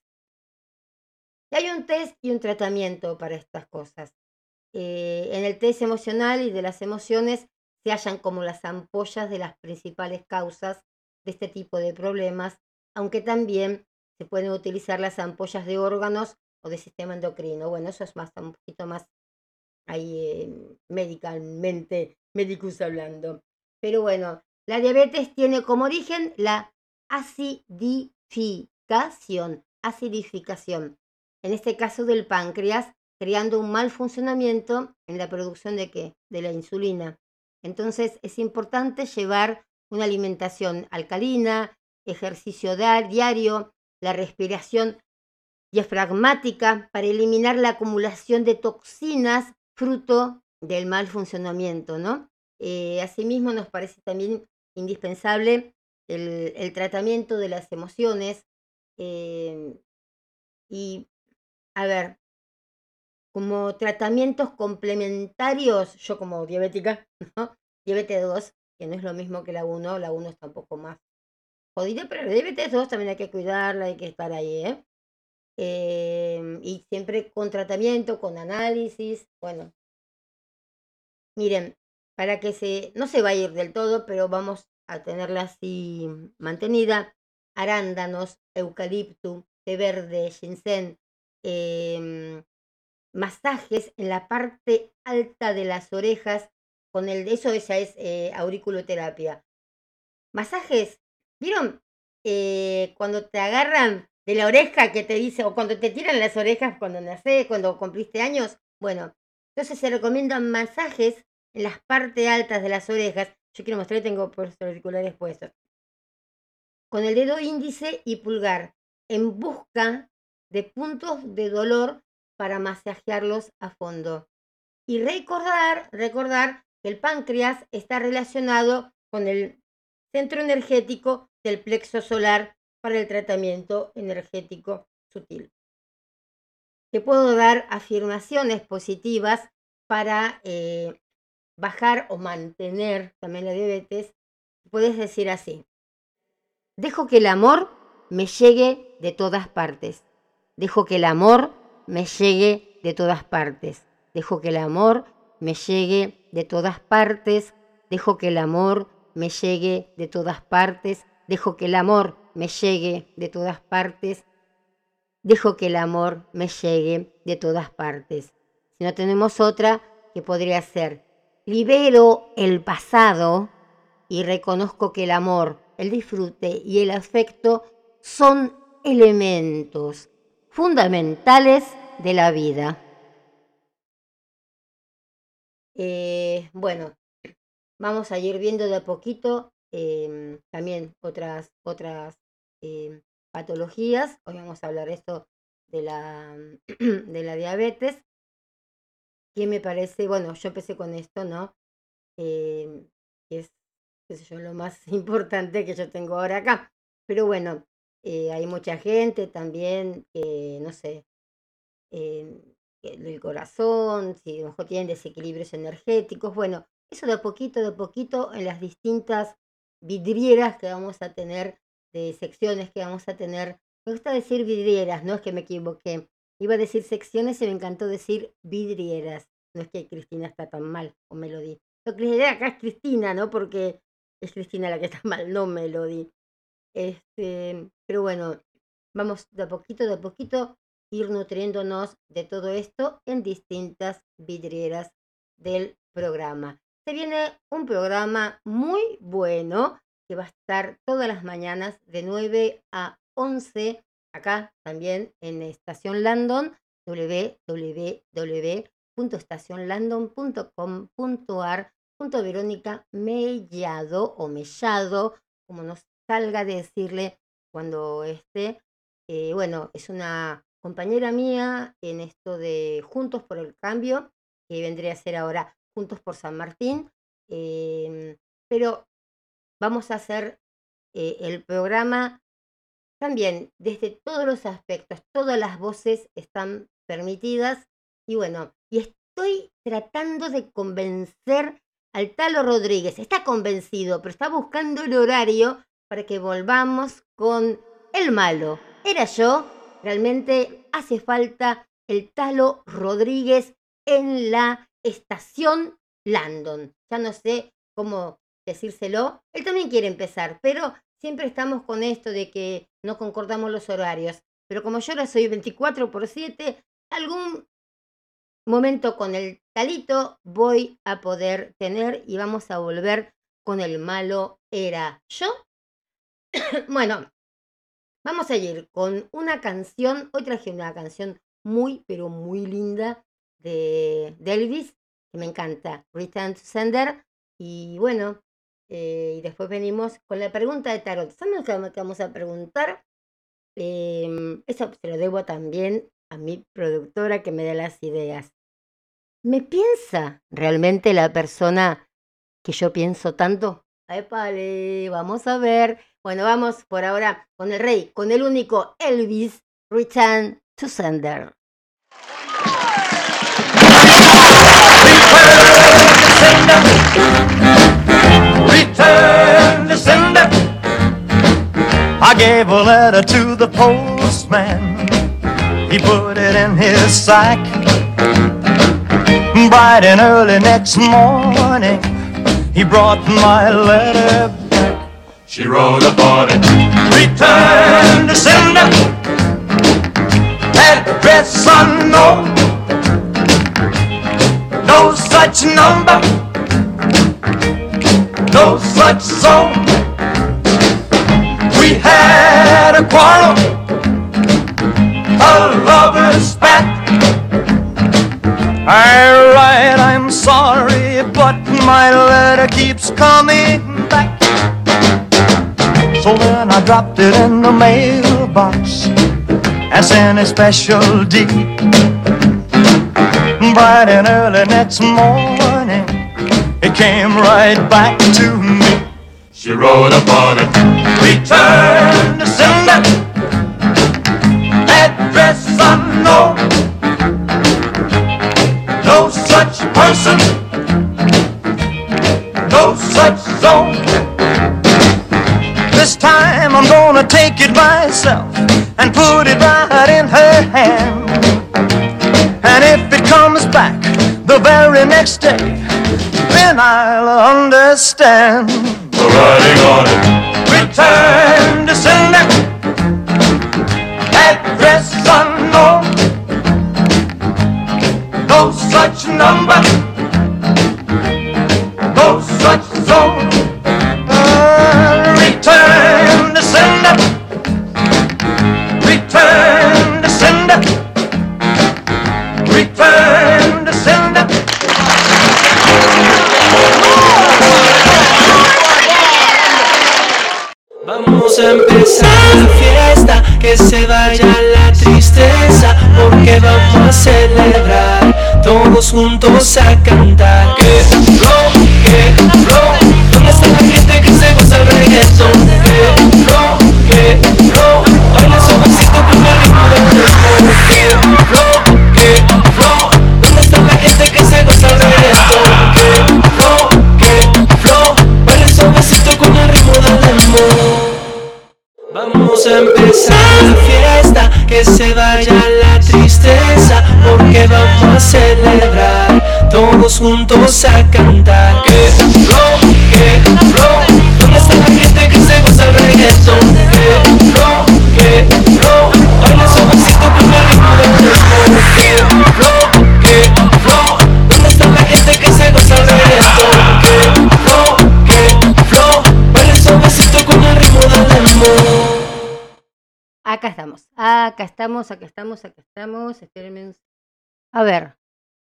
Y hay un test y un tratamiento para estas cosas. Eh, en el test emocional y de las emociones se hallan como las ampollas de las principales causas de este tipo de problemas, aunque también se pueden utilizar las ampollas de órganos o de sistema endocrino. Bueno, eso es más un poquito más ahí eh, médicos hablando. Pero bueno, la diabetes tiene como origen la acidificación, acidificación, en este caso del páncreas, creando un mal funcionamiento en la producción de qué? De la insulina. Entonces es importante llevar una alimentación alcalina, ejercicio diario, la respiración diafragmática para eliminar la acumulación de toxinas fruto del mal funcionamiento, ¿no? Eh, asimismo, nos parece también indispensable el, tratamiento de las emociones. eh, y, a ver, como tratamientos complementarios, yo como diabética, (laughs) ¿no? Diabetes 2, que no es lo mismo que la 1, la 1 está un poco más jodida, pero la diabetes 2 también hay que cuidarla, hay que estar ahí, ¿eh? Em, y siempre con tratamiento, con análisis, bueno. Miren, para que se, no se va a ir del todo, pero vamos a tenerla así mantenida, arándanos, eucalipto, té verde, ginseng, em, masajes en la parte alta de las orejas, con el, eso ya es eh, auriculoterapia. Masajes, ¿vieron? Eh, cuando te agarran de la oreja que te dice, o cuando te tiran las orejas cuando nacés, cuando cumpliste años, bueno, entonces se recomiendan masajes en las partes altas de las orejas. Yo quiero mostrar, tengo por auriculares puestos. Con el dedo índice y pulgar, en busca de puntos de dolor para masajearlos a fondo. Y recordar, recordar que el páncreas está relacionado con el centro energético del plexo solar para el tratamiento energético sutil. Te puedo dar afirmaciones positivas para eh, bajar o mantener también la diabetes. Puedes decir así. Dejo que el amor me llegue de todas partes. Dejo que el amor me llegue de todas partes. Dejo que el amor me llegue de todas partes. Dejo que el amor me llegue de todas partes. Dejo que el amor me llegue de todas partes. Dejo que el amor me llegue de todas partes. Si no tenemos otra, que podría ser, libero el pasado y reconozco que el amor, el disfrute y el afecto son elementos fundamentales de la vida. Eh, bueno, vamos a ir viendo de a poquito em, también otras, otras em, patologías. Hoy vamos a hablar esto de la, (clears throat) de la diabetes, que me parece, bueno, yo empecé con esto, ¿no? Que es, yo, lo más (laughs) importante que yo tengo ahora acá. Pero bueno, eh, hay mucha gente también que, no sé, el corazón, si a lo mejor tienen desequilibrios energéticos. Bueno, eso de a poquito, de a poquito en las distintas vidrieras que vamos a tener, de secciones que vamos a tener. Me gusta decir vidrieras, no es que me equivoqué. Iba a decir secciones y me encantó decir vidrieras. No es que Cristina está tan mal, o Melody. Lo que les acá es Cristina, ¿no? Porque es Cristina la que está (laughs) mal, no Melody. Este, pero bueno, vamos de a poquito, de a poquito ir nutriéndonos de todo esto en distintas vidrieras del programa. Se viene un programa muy bueno que va a estar todas las mañanas de 9 a 11 acá también en Estación Landon www.estacionlandon.com.ar junto Verónica Mellado o Mellado, como nos salga de decirle cuando esté. Eh, bueno, es una compañera mía en esto de Juntos por el Cambio, que vendría a ser ahora Juntos por San Martín, em, pero vamos a hacer eh, el programa también desde todos los aspectos, todas las voces están permitidas y bueno, y estoy tratando de convencer al Talo Rodríguez, está convencido, pero está buscando el horario para que volvamos con el malo. Era yo, realmente hace falta el Talo Rodríguez en la estación Landon. Ya no sé cómo decírselo. Él también quiere empezar, pero siempre estamos con esto de que no concordamos los horarios. Pero como yo ahora soy 24 por 7, algún momento con el talito voy a poder tener y vamos a volver con el malo era yo. (coughs) bueno, vamos a ir con una canción. Hoy traje una canción muy, pero muy linda de, de Elvis, que me encanta, Return to Sender. Y bueno, eh, y después venimos con la pregunta de Tarot. ¿Saben lo que vamos a preguntar? Eh, eso se lo debo también a mi productora que me da las ideas. ¿Me piensa realmente la persona que yo pienso tanto? Épale, vamos a ver. Bueno, vamos por ahora con el rey, con el único Elvis, Return to Sender. Return to sender. I gave a letter to the postman. He put it in his sack. Bright and early next morning, he brought my letter back. She wrote upon it, Return to sender. Address unknown. No such number. No such song. We had a quarrel, a lover's spat. I write, I'm sorry, but my letter keeps coming back. So then I dropped it in the mailbox and sent a special deed. Bright and early next morning, it came right back to me. She wrote upon it, return to sender, address unknown. No such person, no such zone. This time I'm gonna take it myself and put it right in her hand. And if it comes back the very next day, then I'll understand. The writing on it. Return to sender. Address unknown. No such number. Se vaya la tristeza, porque vamos a celebrar, todos juntos a cantar. Que juntos a cantar. Que flow, que flow, ¿dónde está la gente que se goza el reggaetón? Que flow, que flow, baila suavecito con el ritmo del dembow. Que flow, que flow, ¿dónde está la gente que se goza el reggaetón? Que flow, que flow, baila suavecito con el ritmo del dembow. Acá estamos, acá estamos, acá estamos, acá estamos. Espérenme. A ver,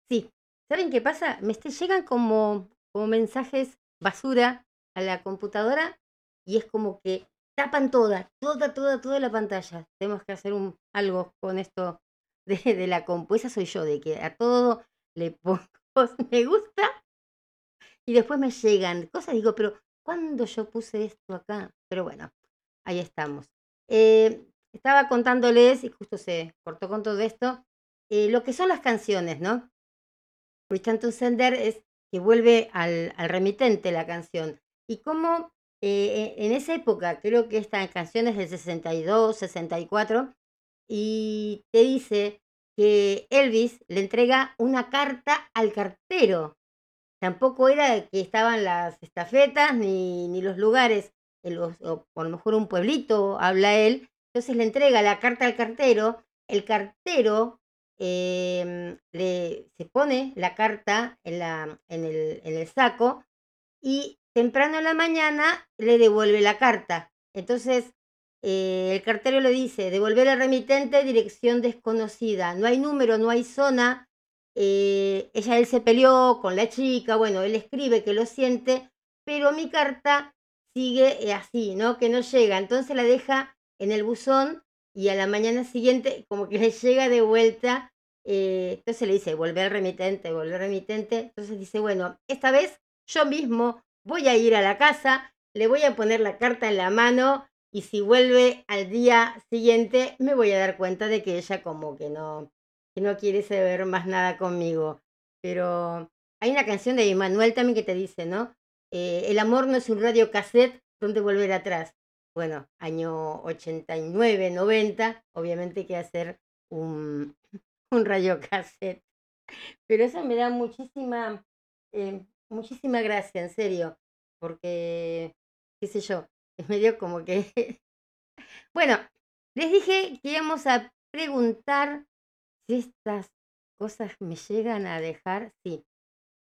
sí. ¿Saben qué pasa? Me este- llegan como, como mensajes basura a la computadora y es como que tapan toda, toda, toda, toda la pantalla. Tenemos que hacer un, algo con esto de, de la compu. Esa soy yo, de que a todo le pongo (laughs) me gusta y después me llegan cosas. Digo, pero ¿cuándo yo puse esto acá? Pero bueno, ahí estamos. Eh, estaba contándoles, y justo se cortó con todo esto, eh, lo que son las canciones, ¿no? Return to Sender es que vuelve al, al remitente la canción. Y cómo eh, en esa época, creo que esta canción es del 62, 64, y te dice que Elvis le entrega una carta al cartero. Tampoco era que estaban las estafetas ni, ni los lugares, los, o por lo mejor un pueblito, habla él. Entonces le entrega la carta al cartero. El cartero em, le, se pone la carta en, la, en, el, en el saco y temprano en la mañana le devuelve la carta. Entonces eh, el cartero le dice, devolver al remitente dirección desconocida. No hay número, no hay zona. Eh, ella, él se peleó con la chica, bueno, él escribe que lo siente, pero mi carta sigue eh, así, ¿no? Que no llega. Entonces la deja en el buzón y a la mañana siguiente como que le llega de vuelta Eh, entonces le dice, volver remitente, volver remitente. Entonces dice, bueno, esta vez yo mismo voy a ir a la casa, le voy a poner la carta en la mano y si vuelve al día siguiente me voy a dar cuenta de que ella como que no, que no quiere saber más nada conmigo. Pero hay una canción de Manuel también que te dice, ¿no? Eh, el amor no es un radio cassette donde volver atrás. Bueno, año 89, 90, obviamente que hacer un, (laughs) un radio cassette. Pero eso me da muchísima, eh, muchísima gracia, en serio, porque, qué sé yo, es medio como que... (laughs) bueno, les dije que íbamos a preguntar si estas cosas me llegan a dejar, sí.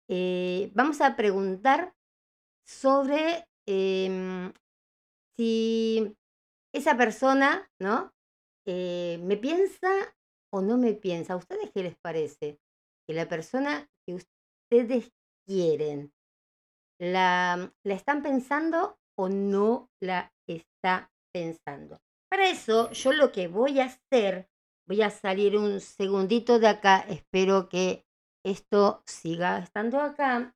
Eh, vamos a preguntar sobre em, si esa persona, ¿no? Eh, me piensa o no me piensa. ¿A ustedes qué les parece? Que la persona que ustedes quieren, ¿la, la están pensando o no la está pensando? Para eso, yo lo que voy a hacer, voy a salir un segundito de acá, espero que esto siga estando acá.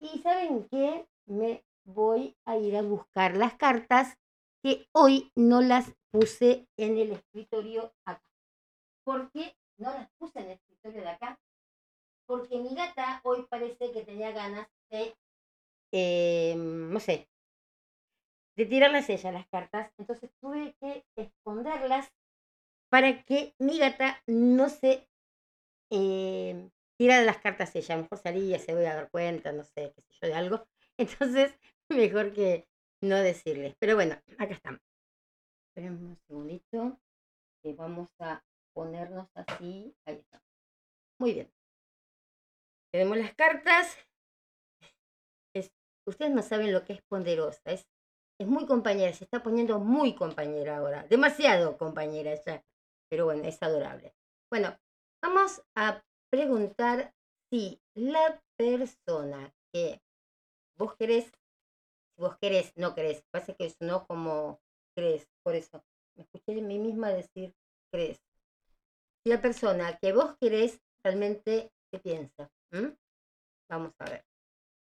Y saben qué, me voy a ir a buscar las cartas que hoy no las puse en el escritorio acá. ¿Por qué no las puse en el escritorio de acá? Porque mi gata hoy parece que tenía ganas de, eh, no sé, de tirarlas ella las cartas. Entonces tuve que esconderlas para que mi gata no se eh, tira las cartas ella. A lo mejor salía, se voy a dar cuenta, no sé, qué sé yo, de algo. Entonces, (laughs) mejor que no decirles. Pero bueno, acá estamos. Esperen un segundito. Vamos a ponernos así. Ahí está. Muy bien. Tenemos las cartas. Es, ustedes no saben lo que es ponderosa. Es, es muy compañera. Se está poniendo muy compañera ahora. Demasiado compañera ya. Pero bueno, es adorable. Bueno, vamos a preguntar si la persona que vos querés, vos querés, no querés, pasa que es no como crees, por eso me escuché a mí misma decir crees. La persona que vos querés realmente te piensa, vamos a ver,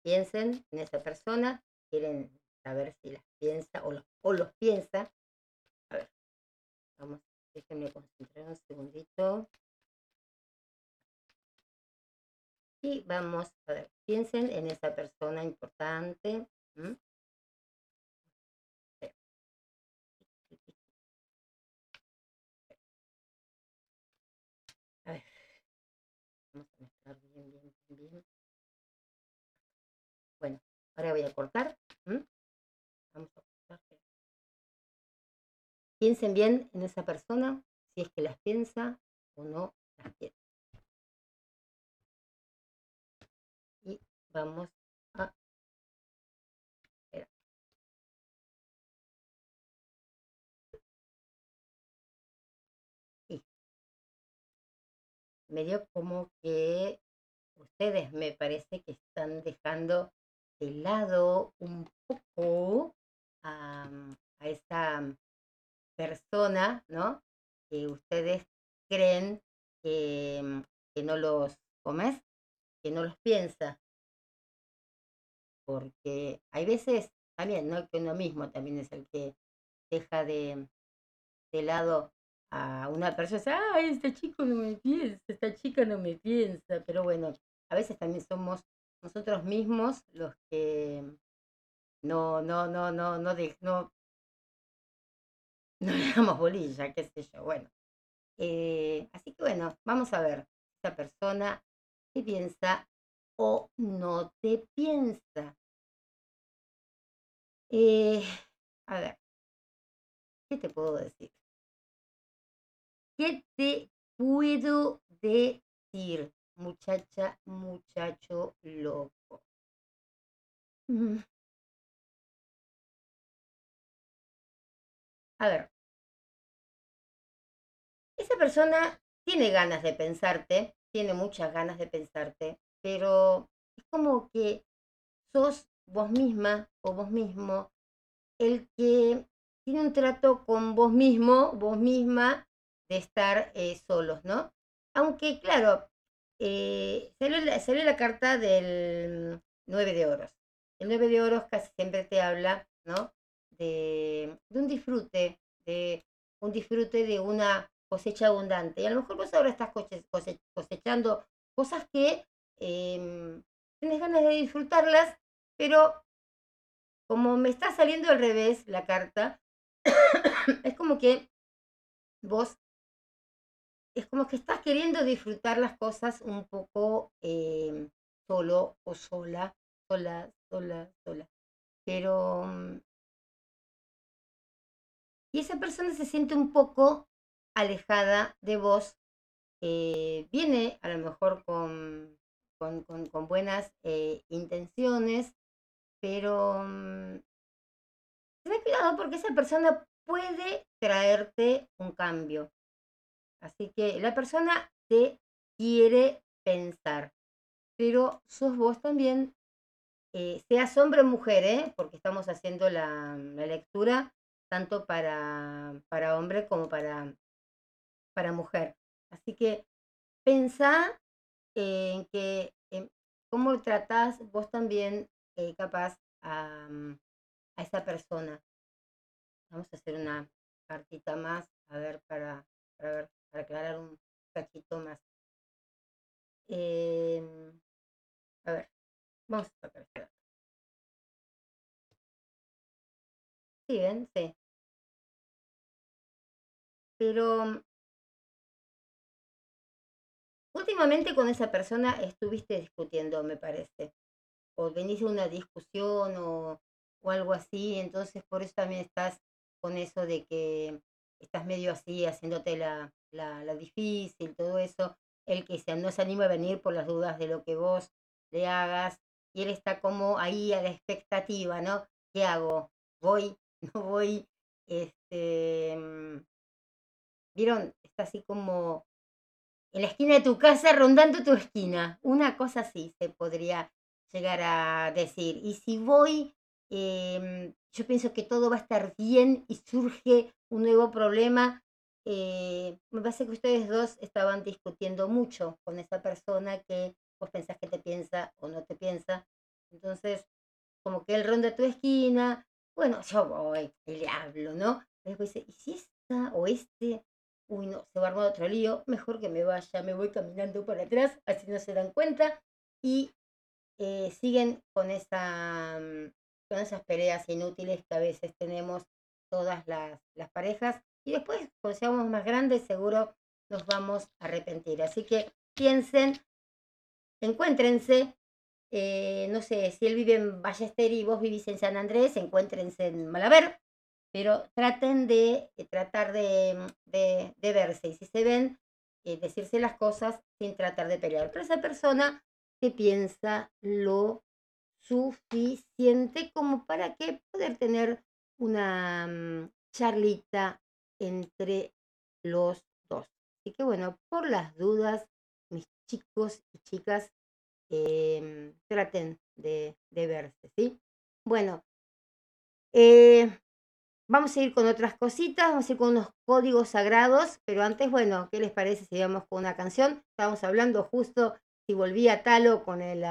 piensen en esa persona, quieren saber si las piensa o los, o los piensa. A ver, vamos, déjenme concentrar un segundito. Y vamos a ver, piensen en esa persona importante. A ahora voy a cortar. Vamos a cortar. Piensen bien en esa persona, si es que las piensa o no las piensa. vamos a y medio como que ustedes me parece que están dejando de lado un poco a, a esa persona, ¿no? Que ustedes creen que, que no los comes, que no los piensa porque hay veces también, ¿no? Que uno mismo también es el que deja de, de lado a una persona, ay, este chico no me piensa, esta chica no me piensa, pero bueno, a veces también somos nosotros mismos los que no, no, no, no, no, de, no, (laughs) no le damos bolilla, qué sé yo, bueno. Eh, así que bueno, vamos a ver, esta persona que piensa o no te piensa. Eh, a ver, ¿qué te puedo decir? ¿Qué te puedo decir, muchacha, muchacho loco? Mm. A ver, esa persona tiene ganas de pensarte, tiene muchas ganas de pensarte, pero es como que sos vos misma o vos mismo el que tiene un trato con vos mismo, vos misma, de estar eh, solos, ¿no? aunque claro, eh, salió, salió la carta del 9 de oros. El 9 de oros casi siempre te habla, ¿no? De, un disfrute, de un disfrute de una cosecha abundante. Y a lo mejor vos ahora estás cosechando cosas que em, tienes ganas de disfrutarlas, pero como me está saliendo al revés la carta, (coughs) es como que vos, es como que estás queriendo disfrutar las cosas un poco em, solo o sola, sola, sola, sola. Pero... mm, Y esa persona se siente un poco alejada de vos, eh, viene a lo mejor con, con, con- con buenas eh, intenciones, pero mm, ten cuidado porque esa persona puede traerte un cambio. Así que la persona te quiere pensar, pero sos vos también, eh, seas hombre o mujer, ¿eh? porque estamos haciendo la, la lectura tanto para, para hombre como para, para mujer. Así que pensá en que cómo tratás vos también eh, capaz a, mm, a esa persona. Vamos a hacer una cartita más, a ver, para, para, ver, aclarar un cachito más. Em, a ver, vamos a sacar acá. Sí, ven, sí. Pero últimamente con esa persona estuviste discutiendo, me parece. O venís de una discusión o, o algo así, entonces por eso también estás con eso de que estás medio así, haciéndote la, la, la difícil, todo eso. El que se, no se anima a venir por las dudas de lo que vos le hagas. Y él está como ahí a la expectativa, ¿no? ¿Qué hago? ¿Voy? (laughs) ¿No voy? Este, mm, ¿Vieron? Está así como en la esquina de tu casa, rondando tu esquina. Una cosa así se podría llegar a decir. Y si voy, em, yo pienso que todo va a estar bien y surge un nuevo problema. Eh, me parece que ustedes dos estaban discutiendo mucho con esa persona que vos pensás que te piensa o no te piensa. Entonces, como que él ronda tu esquina. Bueno, yo voy y le hablo, ¿no? Después dice, ¿y si esta o este uy, no, se va a armar otro lío, mejor que me vaya, me voy caminando para atrás, así no se dan cuenta, y eh, siguen con, esa, mm, con esas peleas inútiles que a veces tenemos todas las, las parejas, y después, cuando seamos más grandes, seguro nos vamos a arrepentir. Así que piensen, encuéntrense, eh, no sé, si él vive en Ballester y vos vivís en San Andrés, encuéntrense en Malaber, pero traten de eh, tratar de, mm, de verse y si se ven, eh, decirse las cosas sin tratar de pelear. Pero esa persona que piensa lo suficiente como para que poder tener una mm, charlita entre los dos. Así que bueno, por las dudas, mis chicos y chicas, em, traten de, verse, ¿sí? Bueno, eh, Vamos a ir con otras cositas, vamos a ir con unos códigos sagrados, pero antes, bueno, ¿qué les parece si vamos con una canción? Estábamos hablando justo si volvía Talo con el,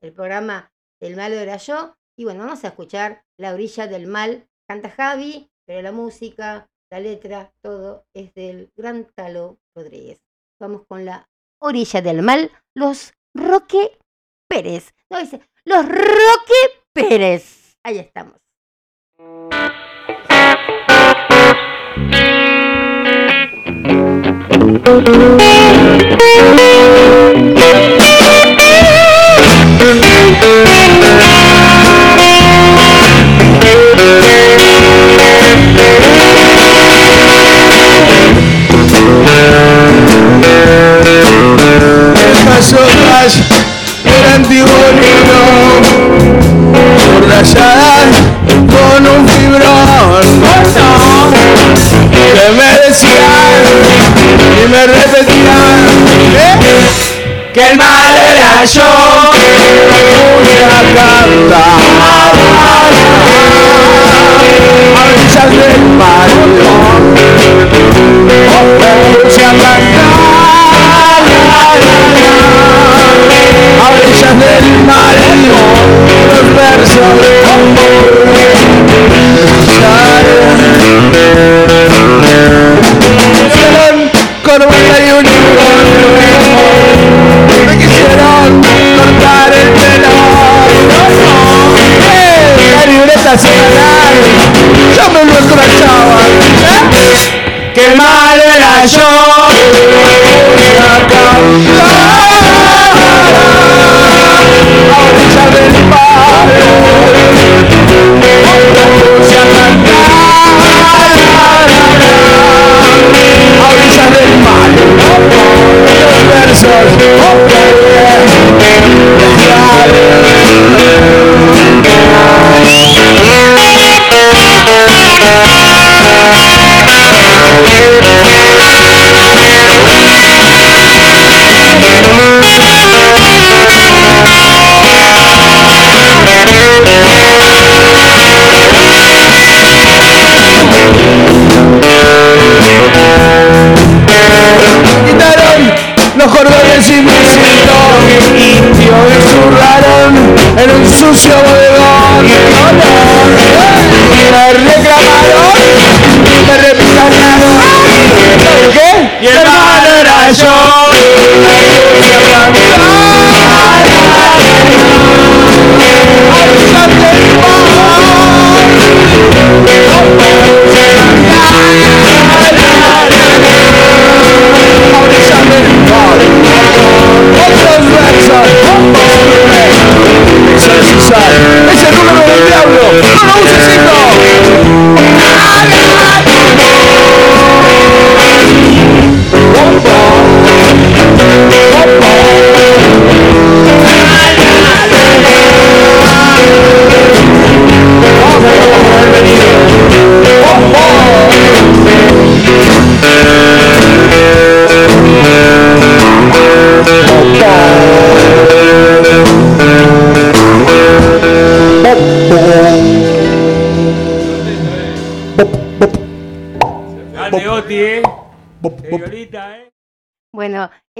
el programa El malo era yo. Y bueno, vamos a escuchar La orilla del mal. Canta Javi, pero la música, la letra, todo es del gran Talo Rodríguez. Vamos con La orilla del mal, los Roque Pérez. No, dice, los Roque Pérez. Ahí estamos. (laughs) Estas hojas eran tiburino Subrayadas con un fibrón Que me decían y me repetían ¿eh? que el mal era yo. Una cantar a del mal. Puse a cantar a del mar los versos de amor. Con 41 quisieron cortar el telón. No, ¡Eh! libreta sin ganar, yo me lo escrachaba. ¿eh? Qué mal era yo. Los versos quitaron los cordones y me siento indio y zurraron en un sucio bodegón. Me reclamaron me repicaron. ¿sabes qué? y el malo era yo otros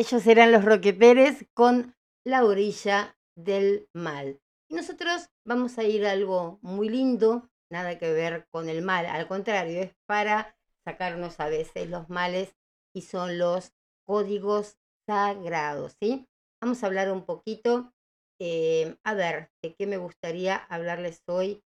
ellos eran los Roque Pérez con La orilla del mal. Y nosotros vamos a ir algo muy lindo, nada que ver con el mal, al contrario, es para sacarnos a veces los males y son los códigos sagrados, ¿sí? Vamos a hablar un poquito, eh, a ver, de qué me gustaría hablarles hoy.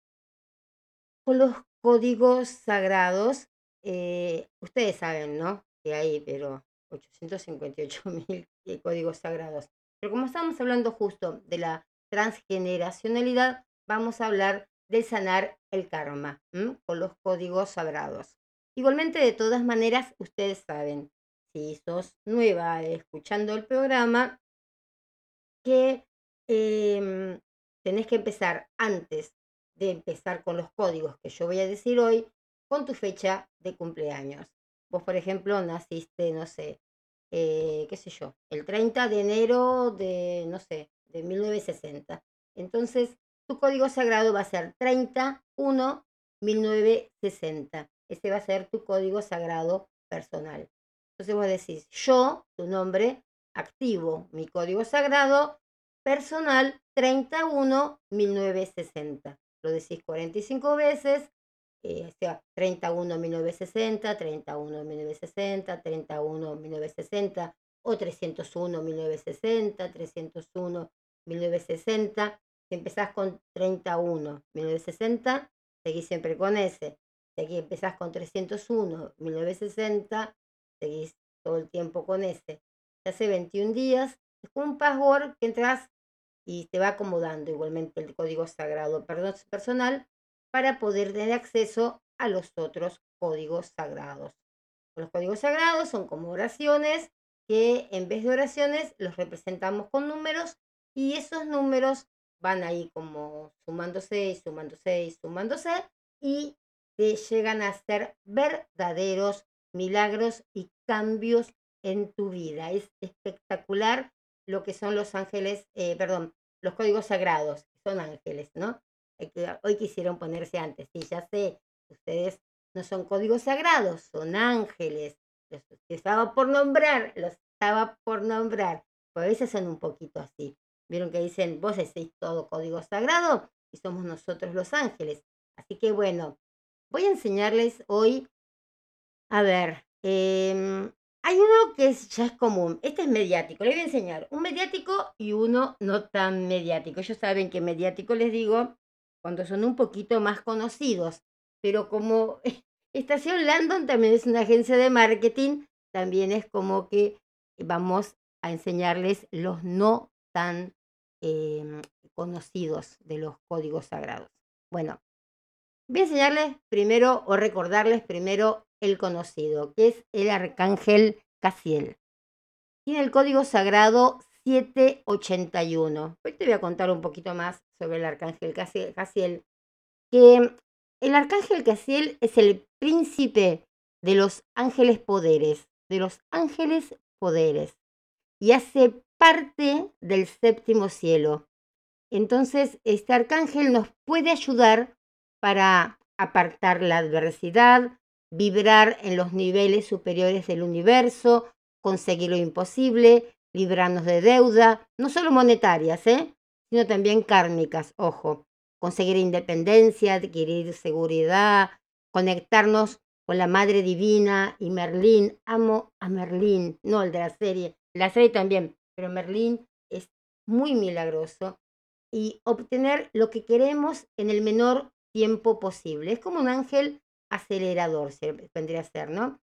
Con los códigos sagrados, eh, ustedes saben, ¿no? Que hay, pero 858 mil (laughs) códigos sagrados. Pero como estamos hablando justo de la transgeneracionalidad, vamos a hablar de sanar el karma con los códigos sagrados. Igualmente, de todas maneras, ustedes saben, si sos nueva escuchando el programa, que em, tenés que empezar antes de empezar con los códigos que yo voy a decir hoy, con tu fecha de cumpleaños. Vos, por ejemplo, naciste, no sé, eh, qué sé yo, el 30 de enero de, no sé, de 1960. Entonces, tu código sagrado va a ser 31 1960. Ese va a ser tu código sagrado personal. Entonces vos decís, yo, tu nombre, activo mi código sagrado personal 31 1960. Lo decís 45 veces, eh, o sea, 31 1960, 31 1960, 31 1960 o 301 1960, 301 1960. Si empezás con 31 1960, seguís siempre con ese. Si aquí empezás con 301 1960, seguís todo el tiempo con ese. Se hace 21 días, es un password que entras y te va acomodando igualmente el código sagrado personal para poder tener acceso a los otros códigos sagrados. Los códigos sagrados son como oraciones que en vez de oraciones los representamos con números y esos números van ahí como sumándose y sumándose y sumándose y te llegan a ser verdaderos milagros y cambios en tu vida. Es espectacular lo que son los ángeles, eh, perdón, los códigos sagrados, son ángeles, ¿no? Eh, Hoy quisieron ponerse antes, sí, ya sé, ustedes no son códigos sagrados, son ángeles. Los estaba por nombrar, los estaba por nombrar. Pues a veces son un poquito así. Vieron que dicen, vos decís todo código sagrado y somos nosotros los ángeles. Así que bueno, voy a enseñarles hoy, a ver, em, hay uno que ya es común, este es mediático, les voy a enseñar un mediático y uno no tan mediático. Ellos saben que mediático les digo cuando son un poquito más conocidos, pero como (laughs) Estación Landon también es una agencia de marketing, también es como que vamos a enseñarles los no tan em, conocidos de los códigos sagrados. Bueno, voy a enseñarles primero o recordarles primero el conocido, que es el arcángel Casiel. Tiene el código sagrado 781. Hoy te voy a contar un poquito más sobre el arcángel Casiel, que el arcángel Casiel es el príncipe de los ángeles poderes, de los ángeles poderes, y hace parte del séptimo cielo. Entonces, este arcángel nos puede ayudar para apartar la adversidad, vibrar en los niveles superiores del universo, conseguir lo imposible, librarnos de deuda, no solo monetarias, ¿eh? sino también kármicas, ojo, conseguir independencia, adquirir seguridad, conectarnos con la Madre Divina y Merlín. Amo a Merlín, no el de la serie, la serie también, pero Merlín es muy milagroso y obtener lo que queremos en el menor tiempo posible. Es como un ángel acelerador, vendría a ser, ¿no?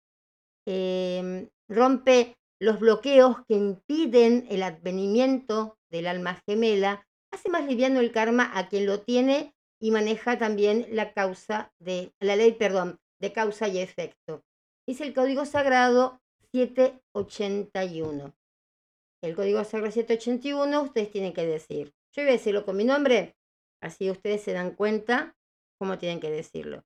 Em, rompe los bloqueos que impiden el advenimiento del alma gemela, hace más liviano el karma a quien lo tiene y maneja también la causa de la ley, perdón, de causa y efecto. Es el código sagrado 781. El código sagrado 781 ustedes tienen que decir. Yo voy a decirlo con mi nombre, así ustedes se dan cuenta cómo tienen que decirlo.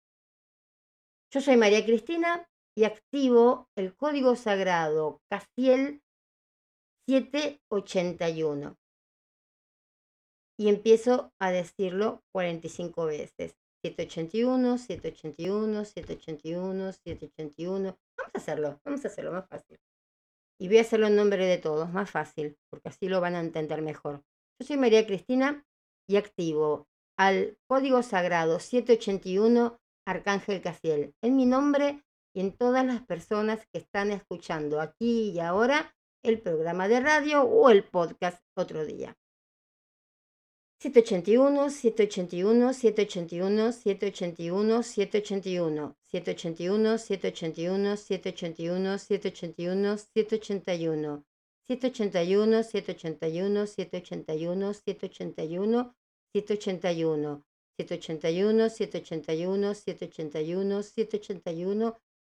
Yo soy María Cristina y activo el código sagrado Casiel 781. Y empiezo a decirlo 45 veces. 781, 781, 781, 781. Vamos a hacerlo, vamos a hacerlo más fácil. Y voy a hacerlo en nombre de todos, más fácil, porque así lo van a entender mejor. Yo soy María Cristina y activo al código sagrado 781 Arcángel Casiel en mi nombre y en todas las personas que están escuchando aquí y ahora el programa de radio o el podcast otro día. 781, 781, 781, 781, 781, 781, 781, 781, 781, 781, 781, 781, 781, 781, 781, 781, 781, 781, 781,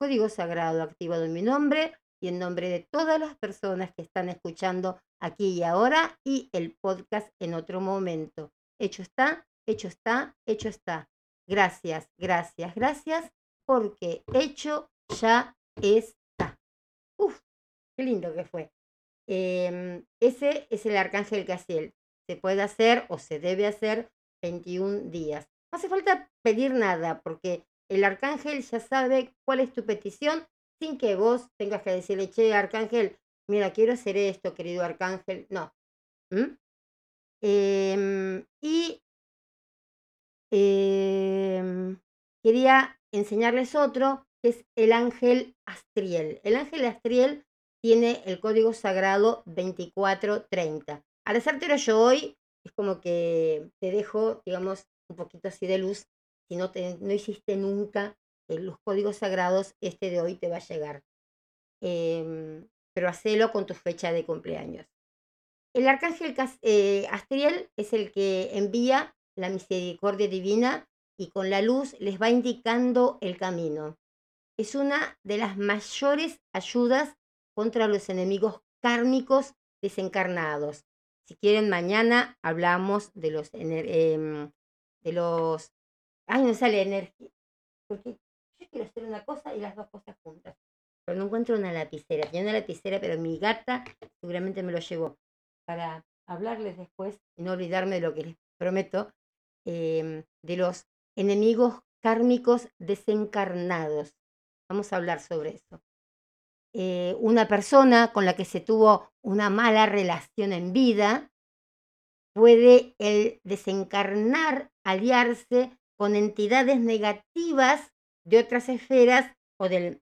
Código sagrado activado en mi nombre y en nombre de todas las personas que están escuchando aquí y ahora y el podcast en otro momento. Hecho está, hecho está, hecho está. Gracias, gracias, gracias, porque hecho ya está. Uf, qué lindo que fue. Em, ese es el arcángel Casiel se puede hacer o se debe hacer 21 días. No hace falta pedir nada porque el arcángel ya sabe cuál es tu petición sin que vos tengas que decirle, che, arcángel, mira, quiero hacer esto, querido arcángel. No. Em, y em, quería enseñarles otro, que es el ángel Astriel. El ángel Astriel tiene el código sagrado 2430. Al hacértelo yo hoy, es como que te dejo, digamos, un poquito así de luz. Si no, te, no hiciste nunca eh, los códigos sagrados, este de hoy te va a llegar. Em, pero hacelo con tu fecha de cumpleaños. El arcángel eh, Astriel es el que envía la misericordia divina y con la luz les va indicando el camino. Es una de las mayores ayudas contra los enemigos kármicos desencarnados. Si quieren, mañana hablamos de los, em, de los, ay, no sale energía, porque yo quiero hacer una cosa y las dos cosas juntas, pero no encuentro una lapicera, tiene una lapicera, pero mi gata seguramente me lo llevó para hablarles después y no olvidarme de lo que les prometo, em, de los enemigos kármicos desencarnados. Vamos a hablar sobre eso. Eh, una persona con la que se tuvo una mala relación en vida puede el desencarnar, aliarse con entidades negativas de otras esferas o del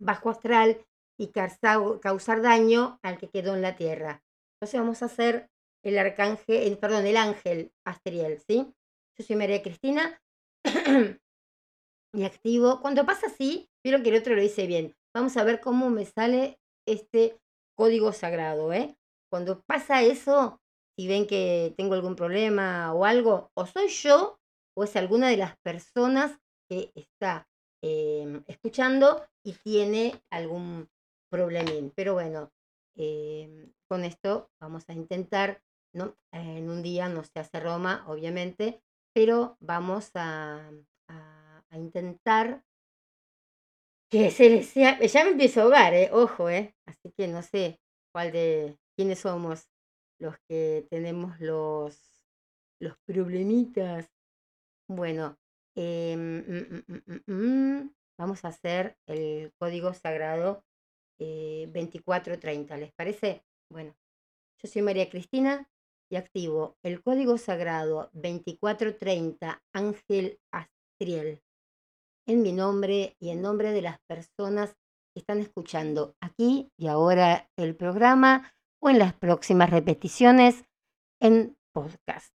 bajo astral y causar, daño al que quedó en la tierra. Entonces vamos a hacer el arcángel, el, perdón, el ángel Astriel, ¿sí? Yo soy María Cristina (clears throat) y activo. Cuando pasa así, vieron que el otro lo hice bien. Vamos a ver cómo me sale este código sagrado, ¿eh? Cuando pasa eso, si ven que tengo algún problema o algo, o soy yo o es alguna de las personas que está em, escuchando y tiene algún problemín. Pero bueno, em, con esto vamos a intentar, ¿no? en un día no se hace Roma, obviamente, pero vamos a, a, intentar que se les sea, ya me empiezo a ahogar, ¿eh? ojo, ¿eh? así que no sé cuál de quiénes somos los que tenemos los, los problemitas. Bueno, eh, mm, mm, mm, vamos a hacer el código sagrado eh, 2430, ¿les parece? Bueno, yo soy María Cristina y activo el código sagrado 2430 Ángel Astriel en mi nombre y en nombre de las personas que están escuchando aquí y ahora el programa o en las próximas repeticiones en podcast.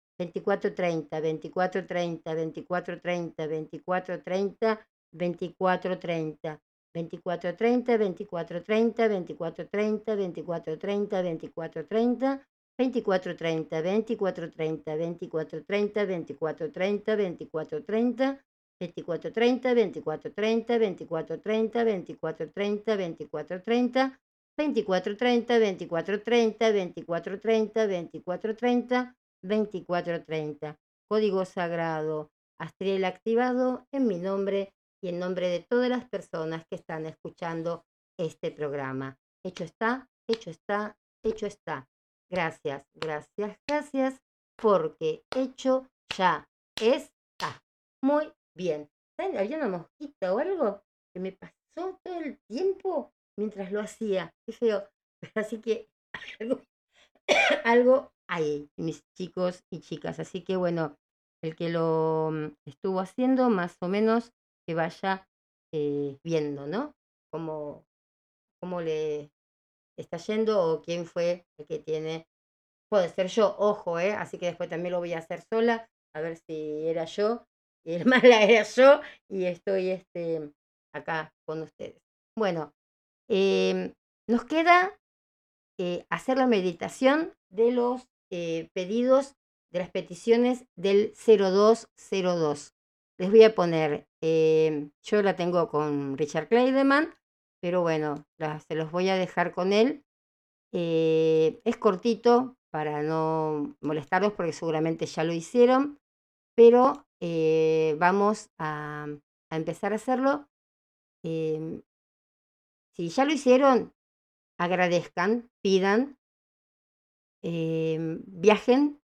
2430, 2430, 2430, 2430, 2430. 2430, 2430, 2430, 2430, 2430, 2430, 2430, 2430, 2430, 2430, 2430, 2430, 2430, 2430, 2430, 2430, 2430, 2430, 2430, 2430. Código sagrado Astriel activado en mi nombre y en nombre de todas las personas que están escuchando este programa. Hecho está, hecho está, hecho está. Gracias, gracias, gracias, porque hecho ya está. Muy bien. Había una mosquita o algo que me pasó todo el tiempo mientras lo hacía. Qué feo. (laughs) Así que algo (coughs) hay, mis chicos y chicas. Así que bueno, el que lo mm, estuvo haciendo, más o menos que vaya eh, viendo, ¿no? Cómo, cómo le está yendo o quién fue el que tiene. Puede ser yo, ojo, ¿eh? Así que después también lo voy a hacer sola, a ver si era yo y el (laughs) mala era yo y estoy este, acá con ustedes. Bueno, em, nos queda eh, hacer la meditación de los eh, pedidos, de las peticiones del 0202. Les voy a poner, em, yo la tengo con Richard Kleideman, pero bueno, se los voy a dejar con él. Eh, es cortito para no molestarlos porque seguramente ya lo hicieron, pero eh, vamos a, a, empezar a hacerlo. Eh, si ya lo hicieron, agradezcan, pidan, eh, viajen.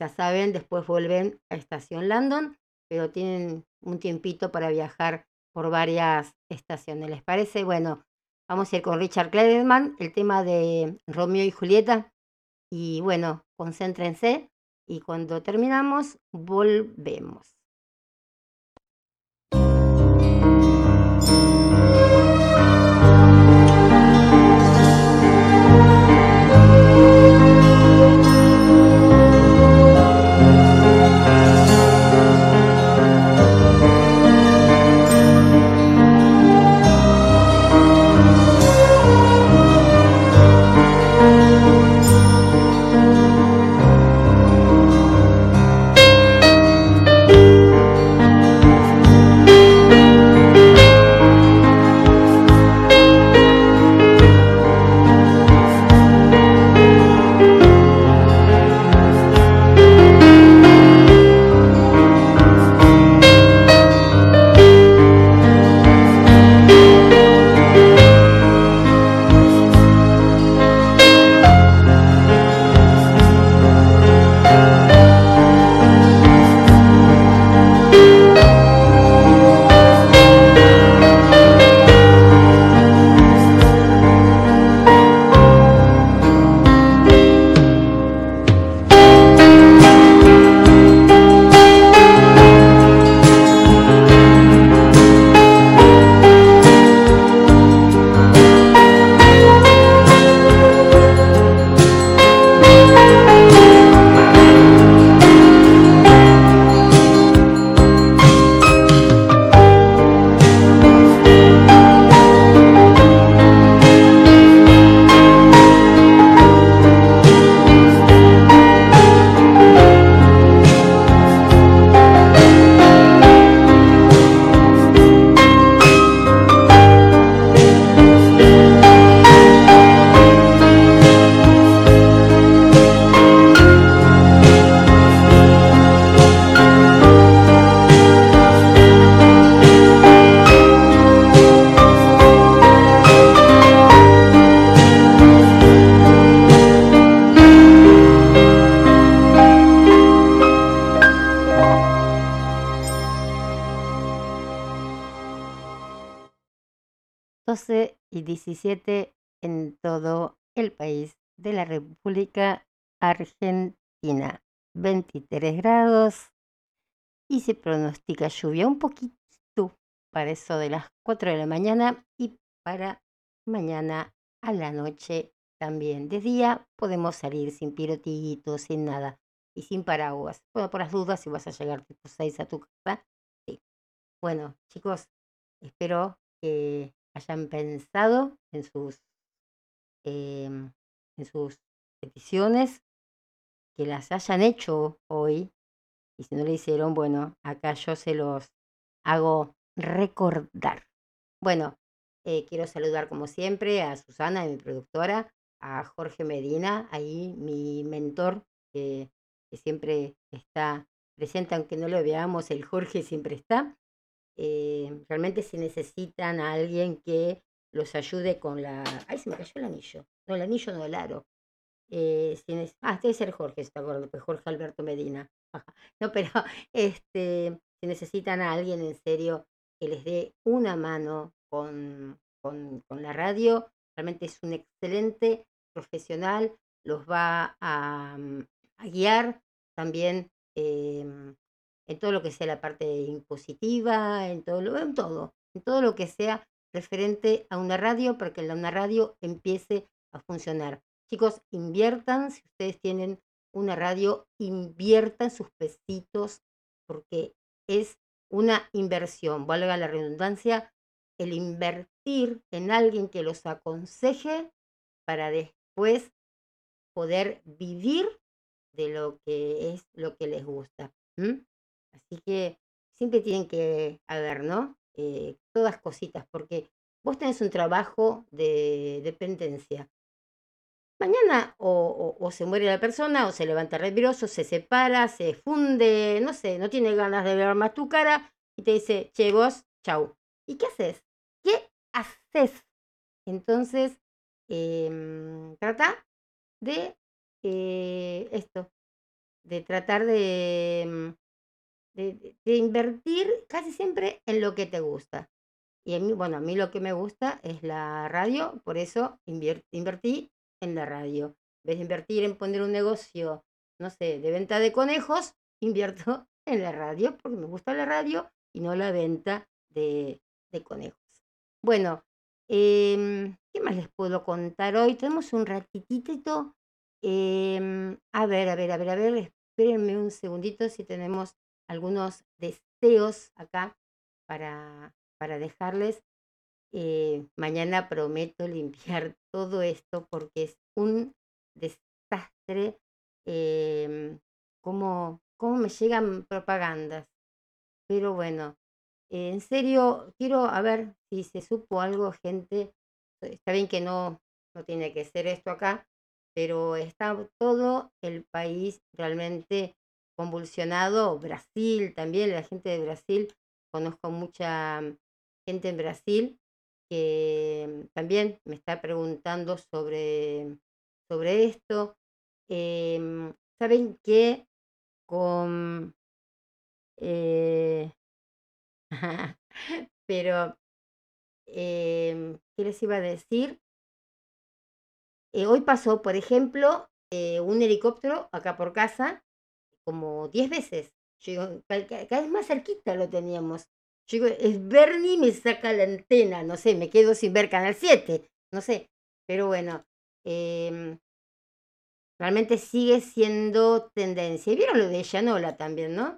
Ya saben, después vuelven a Estación Landon, pero tienen un tiempito para viajar por varias estaciones. ¿Les parece? Bueno, vamos a ir con Richard Kleiderman, el tema de Romeo y Julieta. Y bueno, concéntrense y cuando terminamos volvemos. 12 y 17 en todo el país de la República Argentina. 23 grados y se pronostica lluvia un poquito para eso de las 4 de la mañana y para mañana a la noche también. De día podemos salir sin pirotitos, sin nada y sin paraguas. Bueno, por las dudas, si vas a llegar tipo 6 a tu casa. Bueno, chicos, espero que hayan pensado en sus, em, en sus peticiones, que las hayan hecho hoy. Y si no le hicieron, bueno, acá yo se los hago recordar. Bueno, eh, quiero saludar como siempre a Susana, mi productora, a Jorge Medina, ahí mi mentor, que, que siempre está presente, aunque no lo veamos, el Jorge siempre está. Eh, realmente si necesitan a alguien que los ayude con la... ¡Ay, se me cayó el anillo! No, el anillo no, el aro. Eh, si neces- Ah, debe ser Jorge, está Jorge Alberto Medina. (laughs) No, pero (laughs) este, si necesitan a alguien en serio que les dé una mano con, con, con la radio, realmente es un excelente profesional, los va a, mm, guiar también em, en todo lo que sea la parte impositiva, en todo, lo, en todo, en todo lo que sea referente a una radio para que la una radio empiece a funcionar. Chicos, inviertan, si ustedes tienen una radio, inviertan sus pesitos porque es una inversión, valga la redundancia, el invertir en alguien que los aconseje para después poder vivir de lo que es lo que les gusta. Así que siempre tienen que haber, ¿no? Eh, todas cositas, porque vos tenés un trabajo de dependencia. Mañana o, se muere la persona, o se levanta nervioso, se separa, se funde, no sé, no tiene ganas de ver más tu cara y te dice, che, vos, chau. ¿Y qué haces? ¿Qué haces? Entonces, em, trata de eh, esto, de tratar de, em, de, invertir casi siempre en lo que te gusta. Y a mí, bueno, a mí lo que me gusta es la radio, por eso invertí en la radio. En vez de invertir en poner un negocio, no sé, de venta de conejos, (laughs) invierto en la radio porque me gusta la radio y no la venta de, de conejos. Bueno, em, ¿qué más les puedo contar hoy? Tenemos un ratitito. em, a ver, a ver, a ver, a ver, espérenme un segundito si tenemos algunos deseos acá para, para dejarles. Eh, mañana prometo limpiar (laughs) todo esto porque es un desastre. em, cómo, cómo me llegan propagandas. Pero bueno, eh, en serio, quiero a ver si se supo algo, gente. Está bien que no, no tiene que ser esto acá, pero está todo el país realmente convulsionado. Brasil también, la gente de Brasil, conozco mucha gente en Brasil que también me está preguntando sobre, sobre esto. Em, Saben que con... eh, (laughs) pero, em, ¿qué les iba a decir? Eh, hoy pasó, por ejemplo, eh, un helicóptero acá por casa, como 10 veces. Yo cada vez más cerquita lo teníamos. Yo digo, es Bernie me saca la antena, no sé, me quedo sin ver Canal 7, no sé. Pero bueno, em, realmente sigue siendo tendencia. Y vieron lo de Yanola también, ¿no?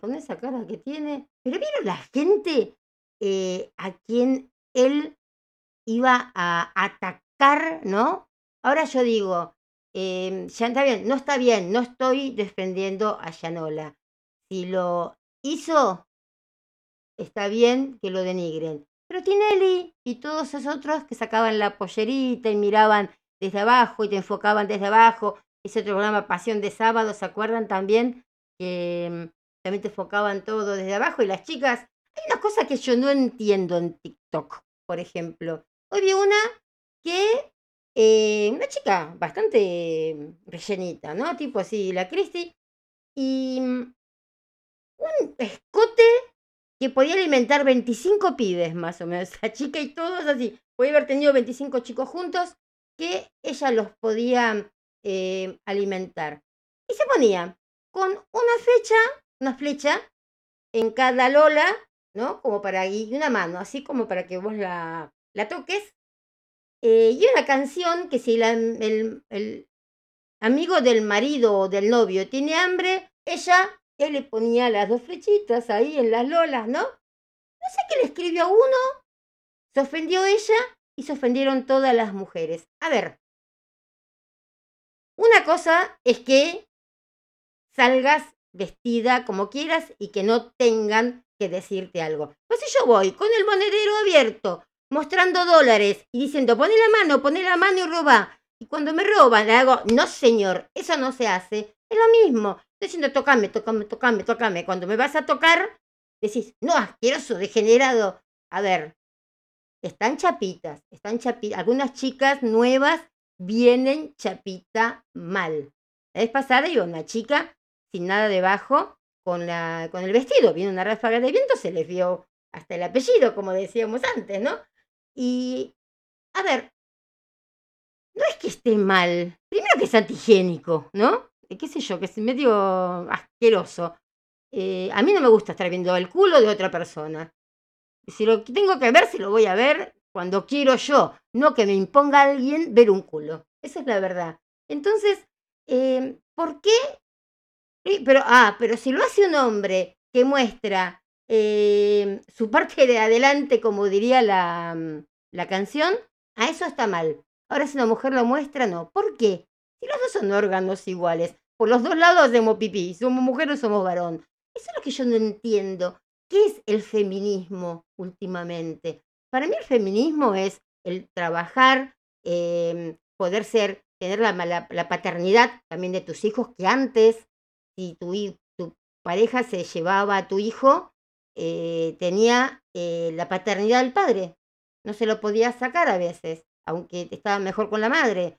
Con esa cara que tiene. Pero vieron la gente eh, a quien él iba a atacar, ¿no? Ahora yo digo, em, ya está bien, no está bien, no estoy defendiendo a Yanola. Si lo hizo, está bien que lo denigren. Pero Tinelli y todos esos otros que sacaban la pollerita y miraban desde abajo y te enfocaban desde abajo, ese otro programa Pasión de Sábado, ¿se acuerdan también? Que mm, también te enfocaban todo desde abajo y las chicas, hay una cosa que yo no entiendo en TikTok, por ejemplo. Hoy vi una que, eh, una chica bastante rellenita, ¿no? Tipo así, la Cristi, y mm, un escote que podía alimentar 25 pibes más o menos, (laughs) la chica y todos así, podía haber tenido 25 chicos juntos que ella los podía eh, alimentar. Y se ponía con una fecha, una flecha en cada lola, ¿no? Como para, y una mano, así como para que vos la, la toques. Eh, y una canción que si la, el, amigo del marido o del novio tiene hambre, ella, él le ponía las dos flechitas ahí en las lolas, ¿no? No sé qué le escribió a uno, se ofendió ella y se ofendieron todas las mujeres. A ver, una cosa es que salgas vestida como quieras y que no tengan que decirte algo. Pues si yo voy con el monedero abierto, mostrando dólares y diciendo, pone la mano, pone la mano y roba. Y cuando me roban, le hago, no señor, eso no se hace. Es lo mismo. Estoy diciendo, tocame, tocame, tocame, tocame. Cuando me vas a tocar, decís, no, asqueroso, degenerado. A ver, están chapitas, están chapitas. Algunas chicas nuevas vienen chapita mal. La vez pasada iba una chica sin nada debajo con, la, con el vestido. Viene una ráfaga de viento, se les vio hasta el apellido, como decíamos antes, ¿no? Y, a ver, no es que esté mal. Primero que es antigénico, ¿no? Eh, qué sé yo, que es medio asqueroso. Eh, a mí no me gusta estar viendo el culo de otra persona. Si lo tengo que ver, si lo voy a ver cuando quiero yo, no que me imponga alguien ver un culo. Esa es la verdad. Entonces, eh, ¿por qué? Pero, ah, pero si lo hace un hombre que muestra eh, su parte de adelante, como diría la, mm, la canción, a eso está mal. Ahora si una mujer lo muestra, no. ¿Por qué? Si los dos son órganos iguales, por los dos lados hacemos pipí, somos mujer o somos varón. Eso es lo que yo no entiendo. ¿Qué es el feminismo últimamente? Para mí el feminismo es el trabajar, em, poder ser, tener la, la, paternidad también de tus hijos, que antes, si tu, tu pareja se llevaba a tu hijo, eh, tenía eh, la paternidad del padre. No se lo podía sacar a veces, aunque estaba mejor con la madre.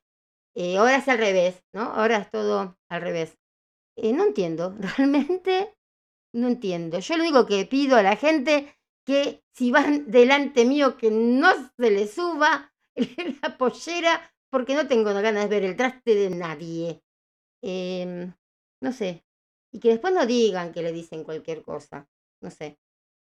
Eh, ahora es al revés, ¿no? Ahora es todo al revés. no entiendo, (laughs) realmente no entiendo. Yo lo único que pido a la gente que si van delante mío que no se le suba (laughs) la pollera porque no tengo ganas de ver el traste de nadie. Em, no sé. Y que después no digan que le dicen cualquier cosa. No sé.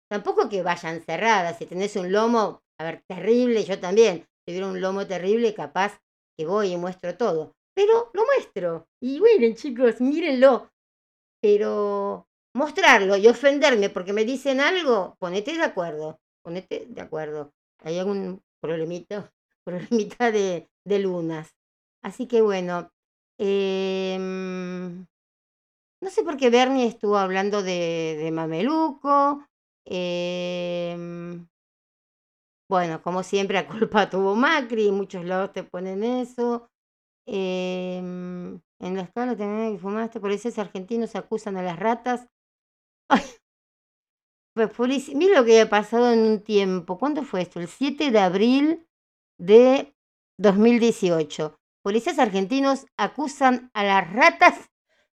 Tampoco que vayan cerradas. Si tenés un lomo, a ver, terrible, yo también. Si tuviera un lomo terrible, capaz que voy y muestro todo. Pero lo muestro. Y miren, chicos, mírenlo. Pero mostrarlo y ofenderme porque me dicen algo, ponete de acuerdo, ponete de acuerdo. Hay algún problemita, (laughs) problemita de, de lunas. Así que bueno, eh, no sé por qué Bernie estuvo hablando de, de Mameluco. Eh, bueno, como siempre, la (laughs) culpa tuvo Macri, muchos lados te ponen eso. Eh, en la escala también que fumaste, policías argentinos acusan a las ratas Ay, (laughs) pues Mira lo que había pasado en un tiempo. ¿Cuándo fue esto? El 7 de abril de 2018. Policías argentinos acusan a las ratas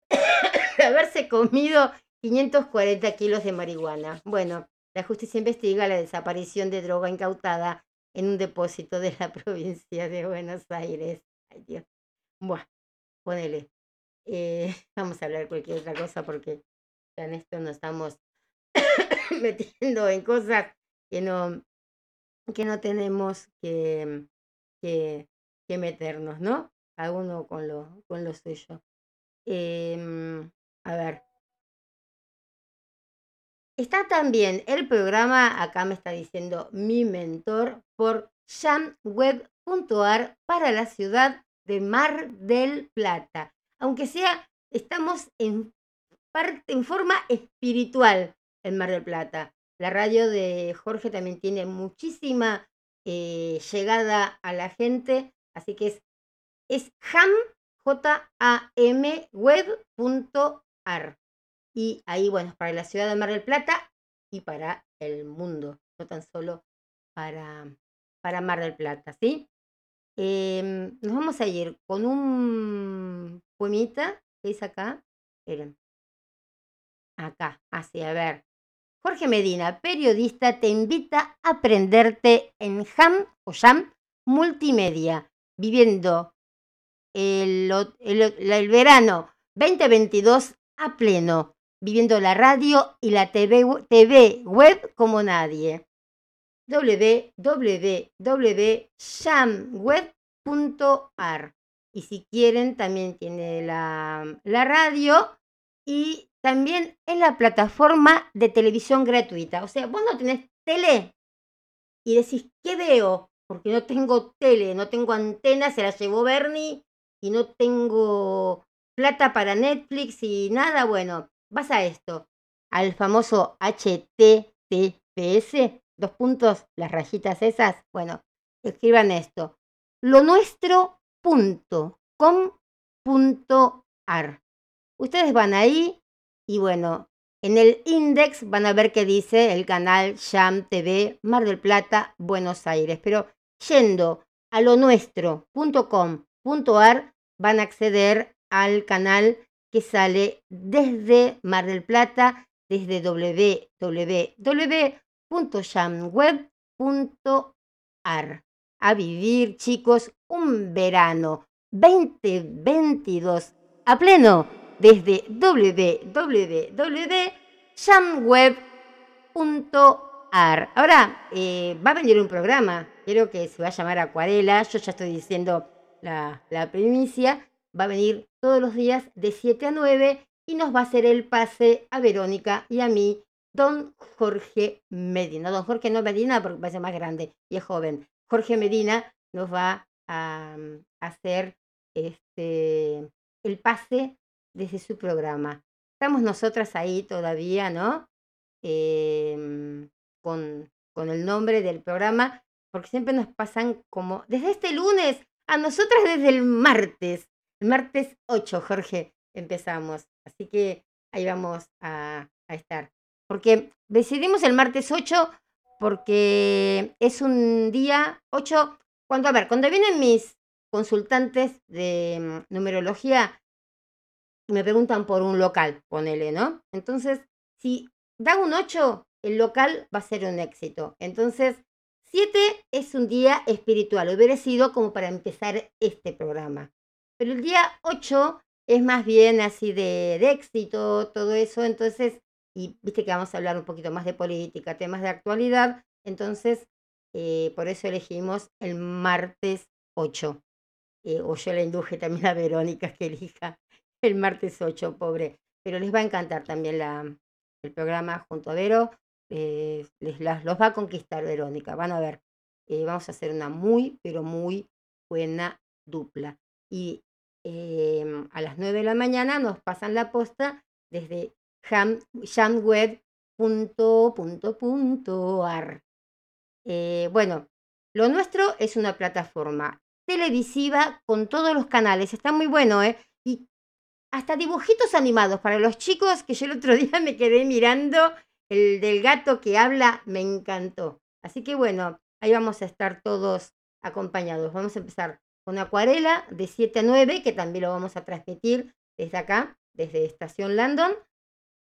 (coughs) de haberse comido 540 kilos de marihuana. Bueno, la justicia investiga la desaparición de droga incautada en un depósito de la (laughs) provincia de Buenos Aires. Ay, Dios. Bueno, ponele. Eh, (laughs) vamos a hablar cualquier otra cosa porque en esto nos estamos (coughs) metiendo en cosas que no, que no tenemos que, que, que meternos, ¿no? Cada uno con lo, con lo suyo. Em, a ver. Está también el programa, acá me está diciendo mi mentor, por jamweb.ar para la ciudad de Mar del Plata. Aunque sea, estamos en en forma espiritual en Mar del Plata. La radio de Jorge también tiene muchísima eh, llegada a la gente, así que es, es. Y ahí, bueno, para la ciudad de Mar del Plata y para el mundo, no tan solo para, para Mar del Plata, ¿sí? Em, nos vamos a ir con un poemita que dice acá. Miren acá, así, a ver. Jorge Medina, periodista, te invita a aprenderte en JAM o JAM Multimedia, viviendo el, el verano 2022 a pleno, viviendo la radio y la TV, TV web como nadie. www.shamweb.ar Y si quieren, también tiene la, la radio y también es la plataforma de televisión gratuita. O sea, vos no tenés tele y decís, ¿qué veo? Porque no tengo tele, no tengo antena, se la llevó Bernie y no tengo plata para Netflix y nada. Bueno, vas a esto, al famoso HTTPS, dos puntos, las rayitas esas. Bueno, escriban esto. Lo nuestro punto com punto ar. Ustedes van ahí y bueno, en el index van a ver que dice el canal Jam TV Mar del Plata, Buenos Aires. Pero yendo a lo nuestro.com.ar van a acceder al canal que sale desde Mar del Plata, desde www.jamweb.ar. A vivir, chicos, un verano 2022 a pleno desde www.jamweb.ar. Ahora eh, va a venir un programa, creo que se va a llamar Acuarela, yo ya estoy diciendo la, la primicia, va a venir todos los días de 7 a 9 y nos va a hacer el pase a Verónica y a mí, don Jorge Medina. Don Jorge no Medina porque parece más grande y es joven. Jorge Medina nos va a, mm, hacer este, el pase desde su programa. Estamos nosotras ahí todavía, ¿no? Em, con, con el nombre del programa, porque siempre nos pasan como, desde este lunes, a nosotras desde el martes, el martes 8, Jorge, empezamos. Así que ahí vamos a, estar. Porque decidimos el martes 8 porque es un día 8, cuando, a ver, cuando vienen mis consultantes de mm, numerología, me preguntan por un local, ponele, ¿no? Entonces, si da un 8, el local va a ser un éxito. Entonces, 7 es un día espiritual, hubiera sido como para empezar este programa. Pero el día 8 es más bien así de, de éxito, todo eso, entonces, y viste que vamos a hablar un poquito más de política, temas de actualidad, entonces, eh, por eso elegimos el martes 8. Eh, o yo le induje también a Verónica que elija el martes 8, pobre. Pero les va a encantar también la, el programa junto a Vero. les las- los va a conquistar Verónica. Van a ver. eh, vamos a hacer una muy, pero muy buena dupla. Y em, a las 9 de la mañana nos pasan la posta desde jam, jamweb.ar. Eh, bueno, lo nuestro es una plataforma televisiva con todos los canales. Está muy bueno, ¿eh? Y hasta dibujitos animados para los chicos que yo el otro (laughs) día me quedé mirando. El del gato que habla me encantó. Así que bueno, ahí vamos a estar todos acompañados. Vamos a empezar con Acuarela de 7 a 9, que también lo vamos a transmitir desde acá, desde Estación Landon.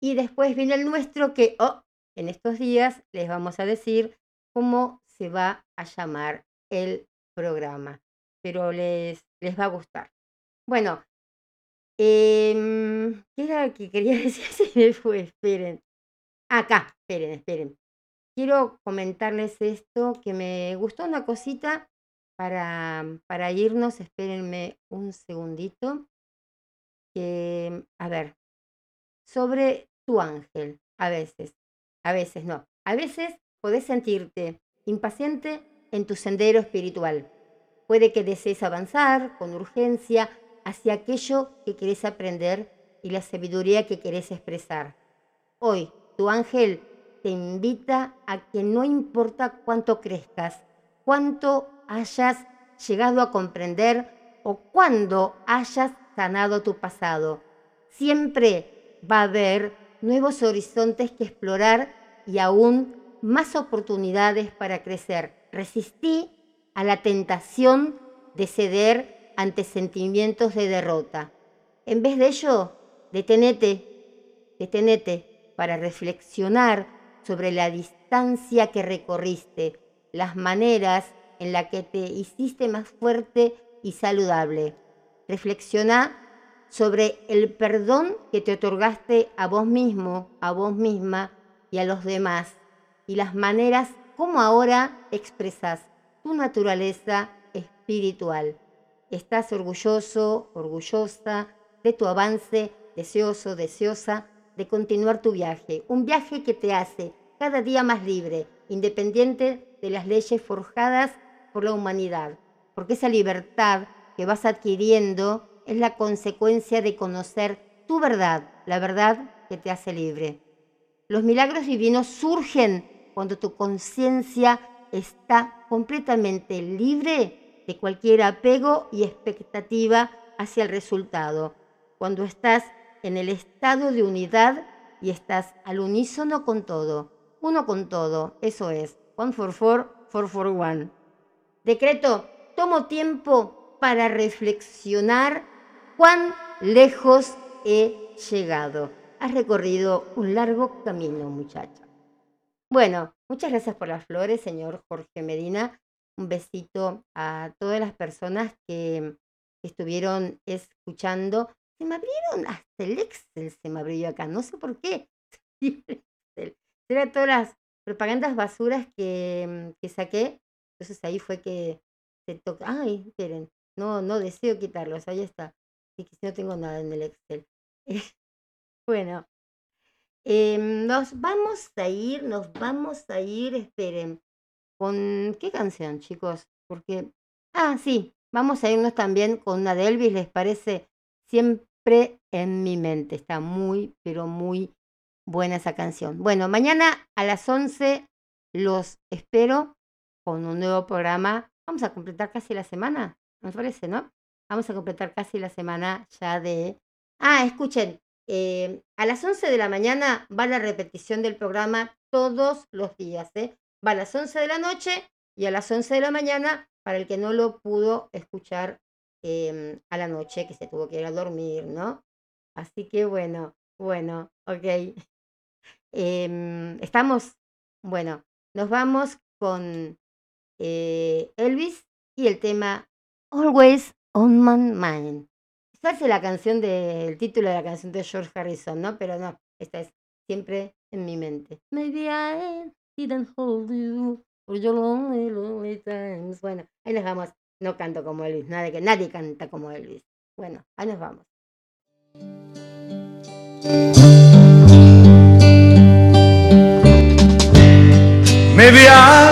Y después viene el nuestro que, oh, en estos días les vamos a decir cómo se va a llamar el programa. Pero les, les va a gustar. Bueno, em, ¿qué era lo que quería (laughs) decir? Fue, esperen. Acá, esperen, esperen. Quiero comentarles esto, que me gustó una cosita para, para irnos. Espérenme un segundito. Que, a ver, sobre tu ángel, a veces, a veces no. A veces podés sentirte impaciente en tu sendero espiritual. Puede que desees avanzar con urgencia hacia aquello que querés aprender y la sabiduría que querés expresar. Hoy, tu ángel te invita a que no importa cuánto crezcas, cuánto hayas llegado a comprender o cuándo hayas sanado tu pasado, siempre va a haber nuevos horizontes que explorar y aún más oportunidades para crecer. Resistí a la tentación de ceder ante sentimientos de derrota. En vez de ello, detenete, detenete para reflexionar sobre la distancia que recorriste, las maneras en las que te hiciste más fuerte y saludable. Reflexiona sobre el perdón que te otorgaste a vos mismo, a vos misma y a los demás, y las maneras como ahora expresas tu naturaleza espiritual. Estás orgulloso, orgullosa de tu avance, deseoso, deseosa de continuar tu viaje. Un viaje que te hace cada día más libre, independiente de las leyes forjadas por la humanidad. Porque esa libertad que vas adquiriendo es la consecuencia de conocer tu verdad, la verdad que te hace libre. Los milagros divinos surgen cuando tu conciencia está completamente libre de cualquier apego y expectativa hacia el resultado. Cuando estás en el estado de unidad y estás al unísono con todo. Uno con todo, eso es. One for four, four for one. Decreto, tomo tiempo para reflexionar cuán lejos he llegado. Has recorrido un largo camino, muchacha. Bueno, muchas gracias por las flores, señor Jorge Medina. Un besito a todas las personas que estuvieron escuchando. Se me abrieron hasta el Excel, se me abrió acá, no sé por qué. (laughs) Era todas las propagandas basuras que, que saqué. Entonces ahí fue que se toca. Ay, esperen, no, no deseo quitarlos, ahí está. Así que si no tengo nada en el Excel. (laughs) bueno, em, nos vamos a ir, nos vamos a ir, esperen. ¿Con qué canción, chicos? Porque. Ah, sí, vamos a irnos también con una de Elvis, ¿les parece? Siempre en mi mente. Está muy, pero muy buena esa canción. Bueno, mañana a las 11 los espero con un nuevo programa. Vamos a completar casi la semana, me parece, ¿no? Vamos a completar casi la semana ya de... Ah, escuchen, eh, a las 11 de la mañana va la repetición del programa todos los días, ¿eh? Va a las 11 de la noche y a las 11 de la mañana para el que no lo pudo escuchar em, a la noche, que se tuvo que ir a dormir, ¿no? Así que bueno, bueno, ok. (laughs) Em, estamos, bueno, nos vamos con eh, Elvis y el tema Always on My Mind. Esa la canción del título de la canción de George Harrison, ¿no? Pero no, esta es siempre en mi mente. Maybe I didn't hold you for your lonely, lonely times. Bueno, ahí nos vamos. No canto como Elvis, nadie, nadie canta como Elvis. Bueno, ahí nos vamos. Maybe I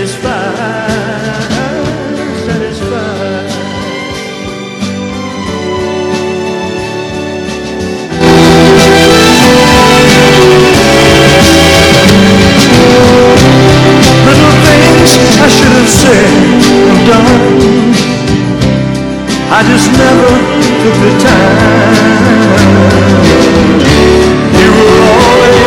satisfied, satisfied. Little things I should have said and done. I just never took the time. You were always.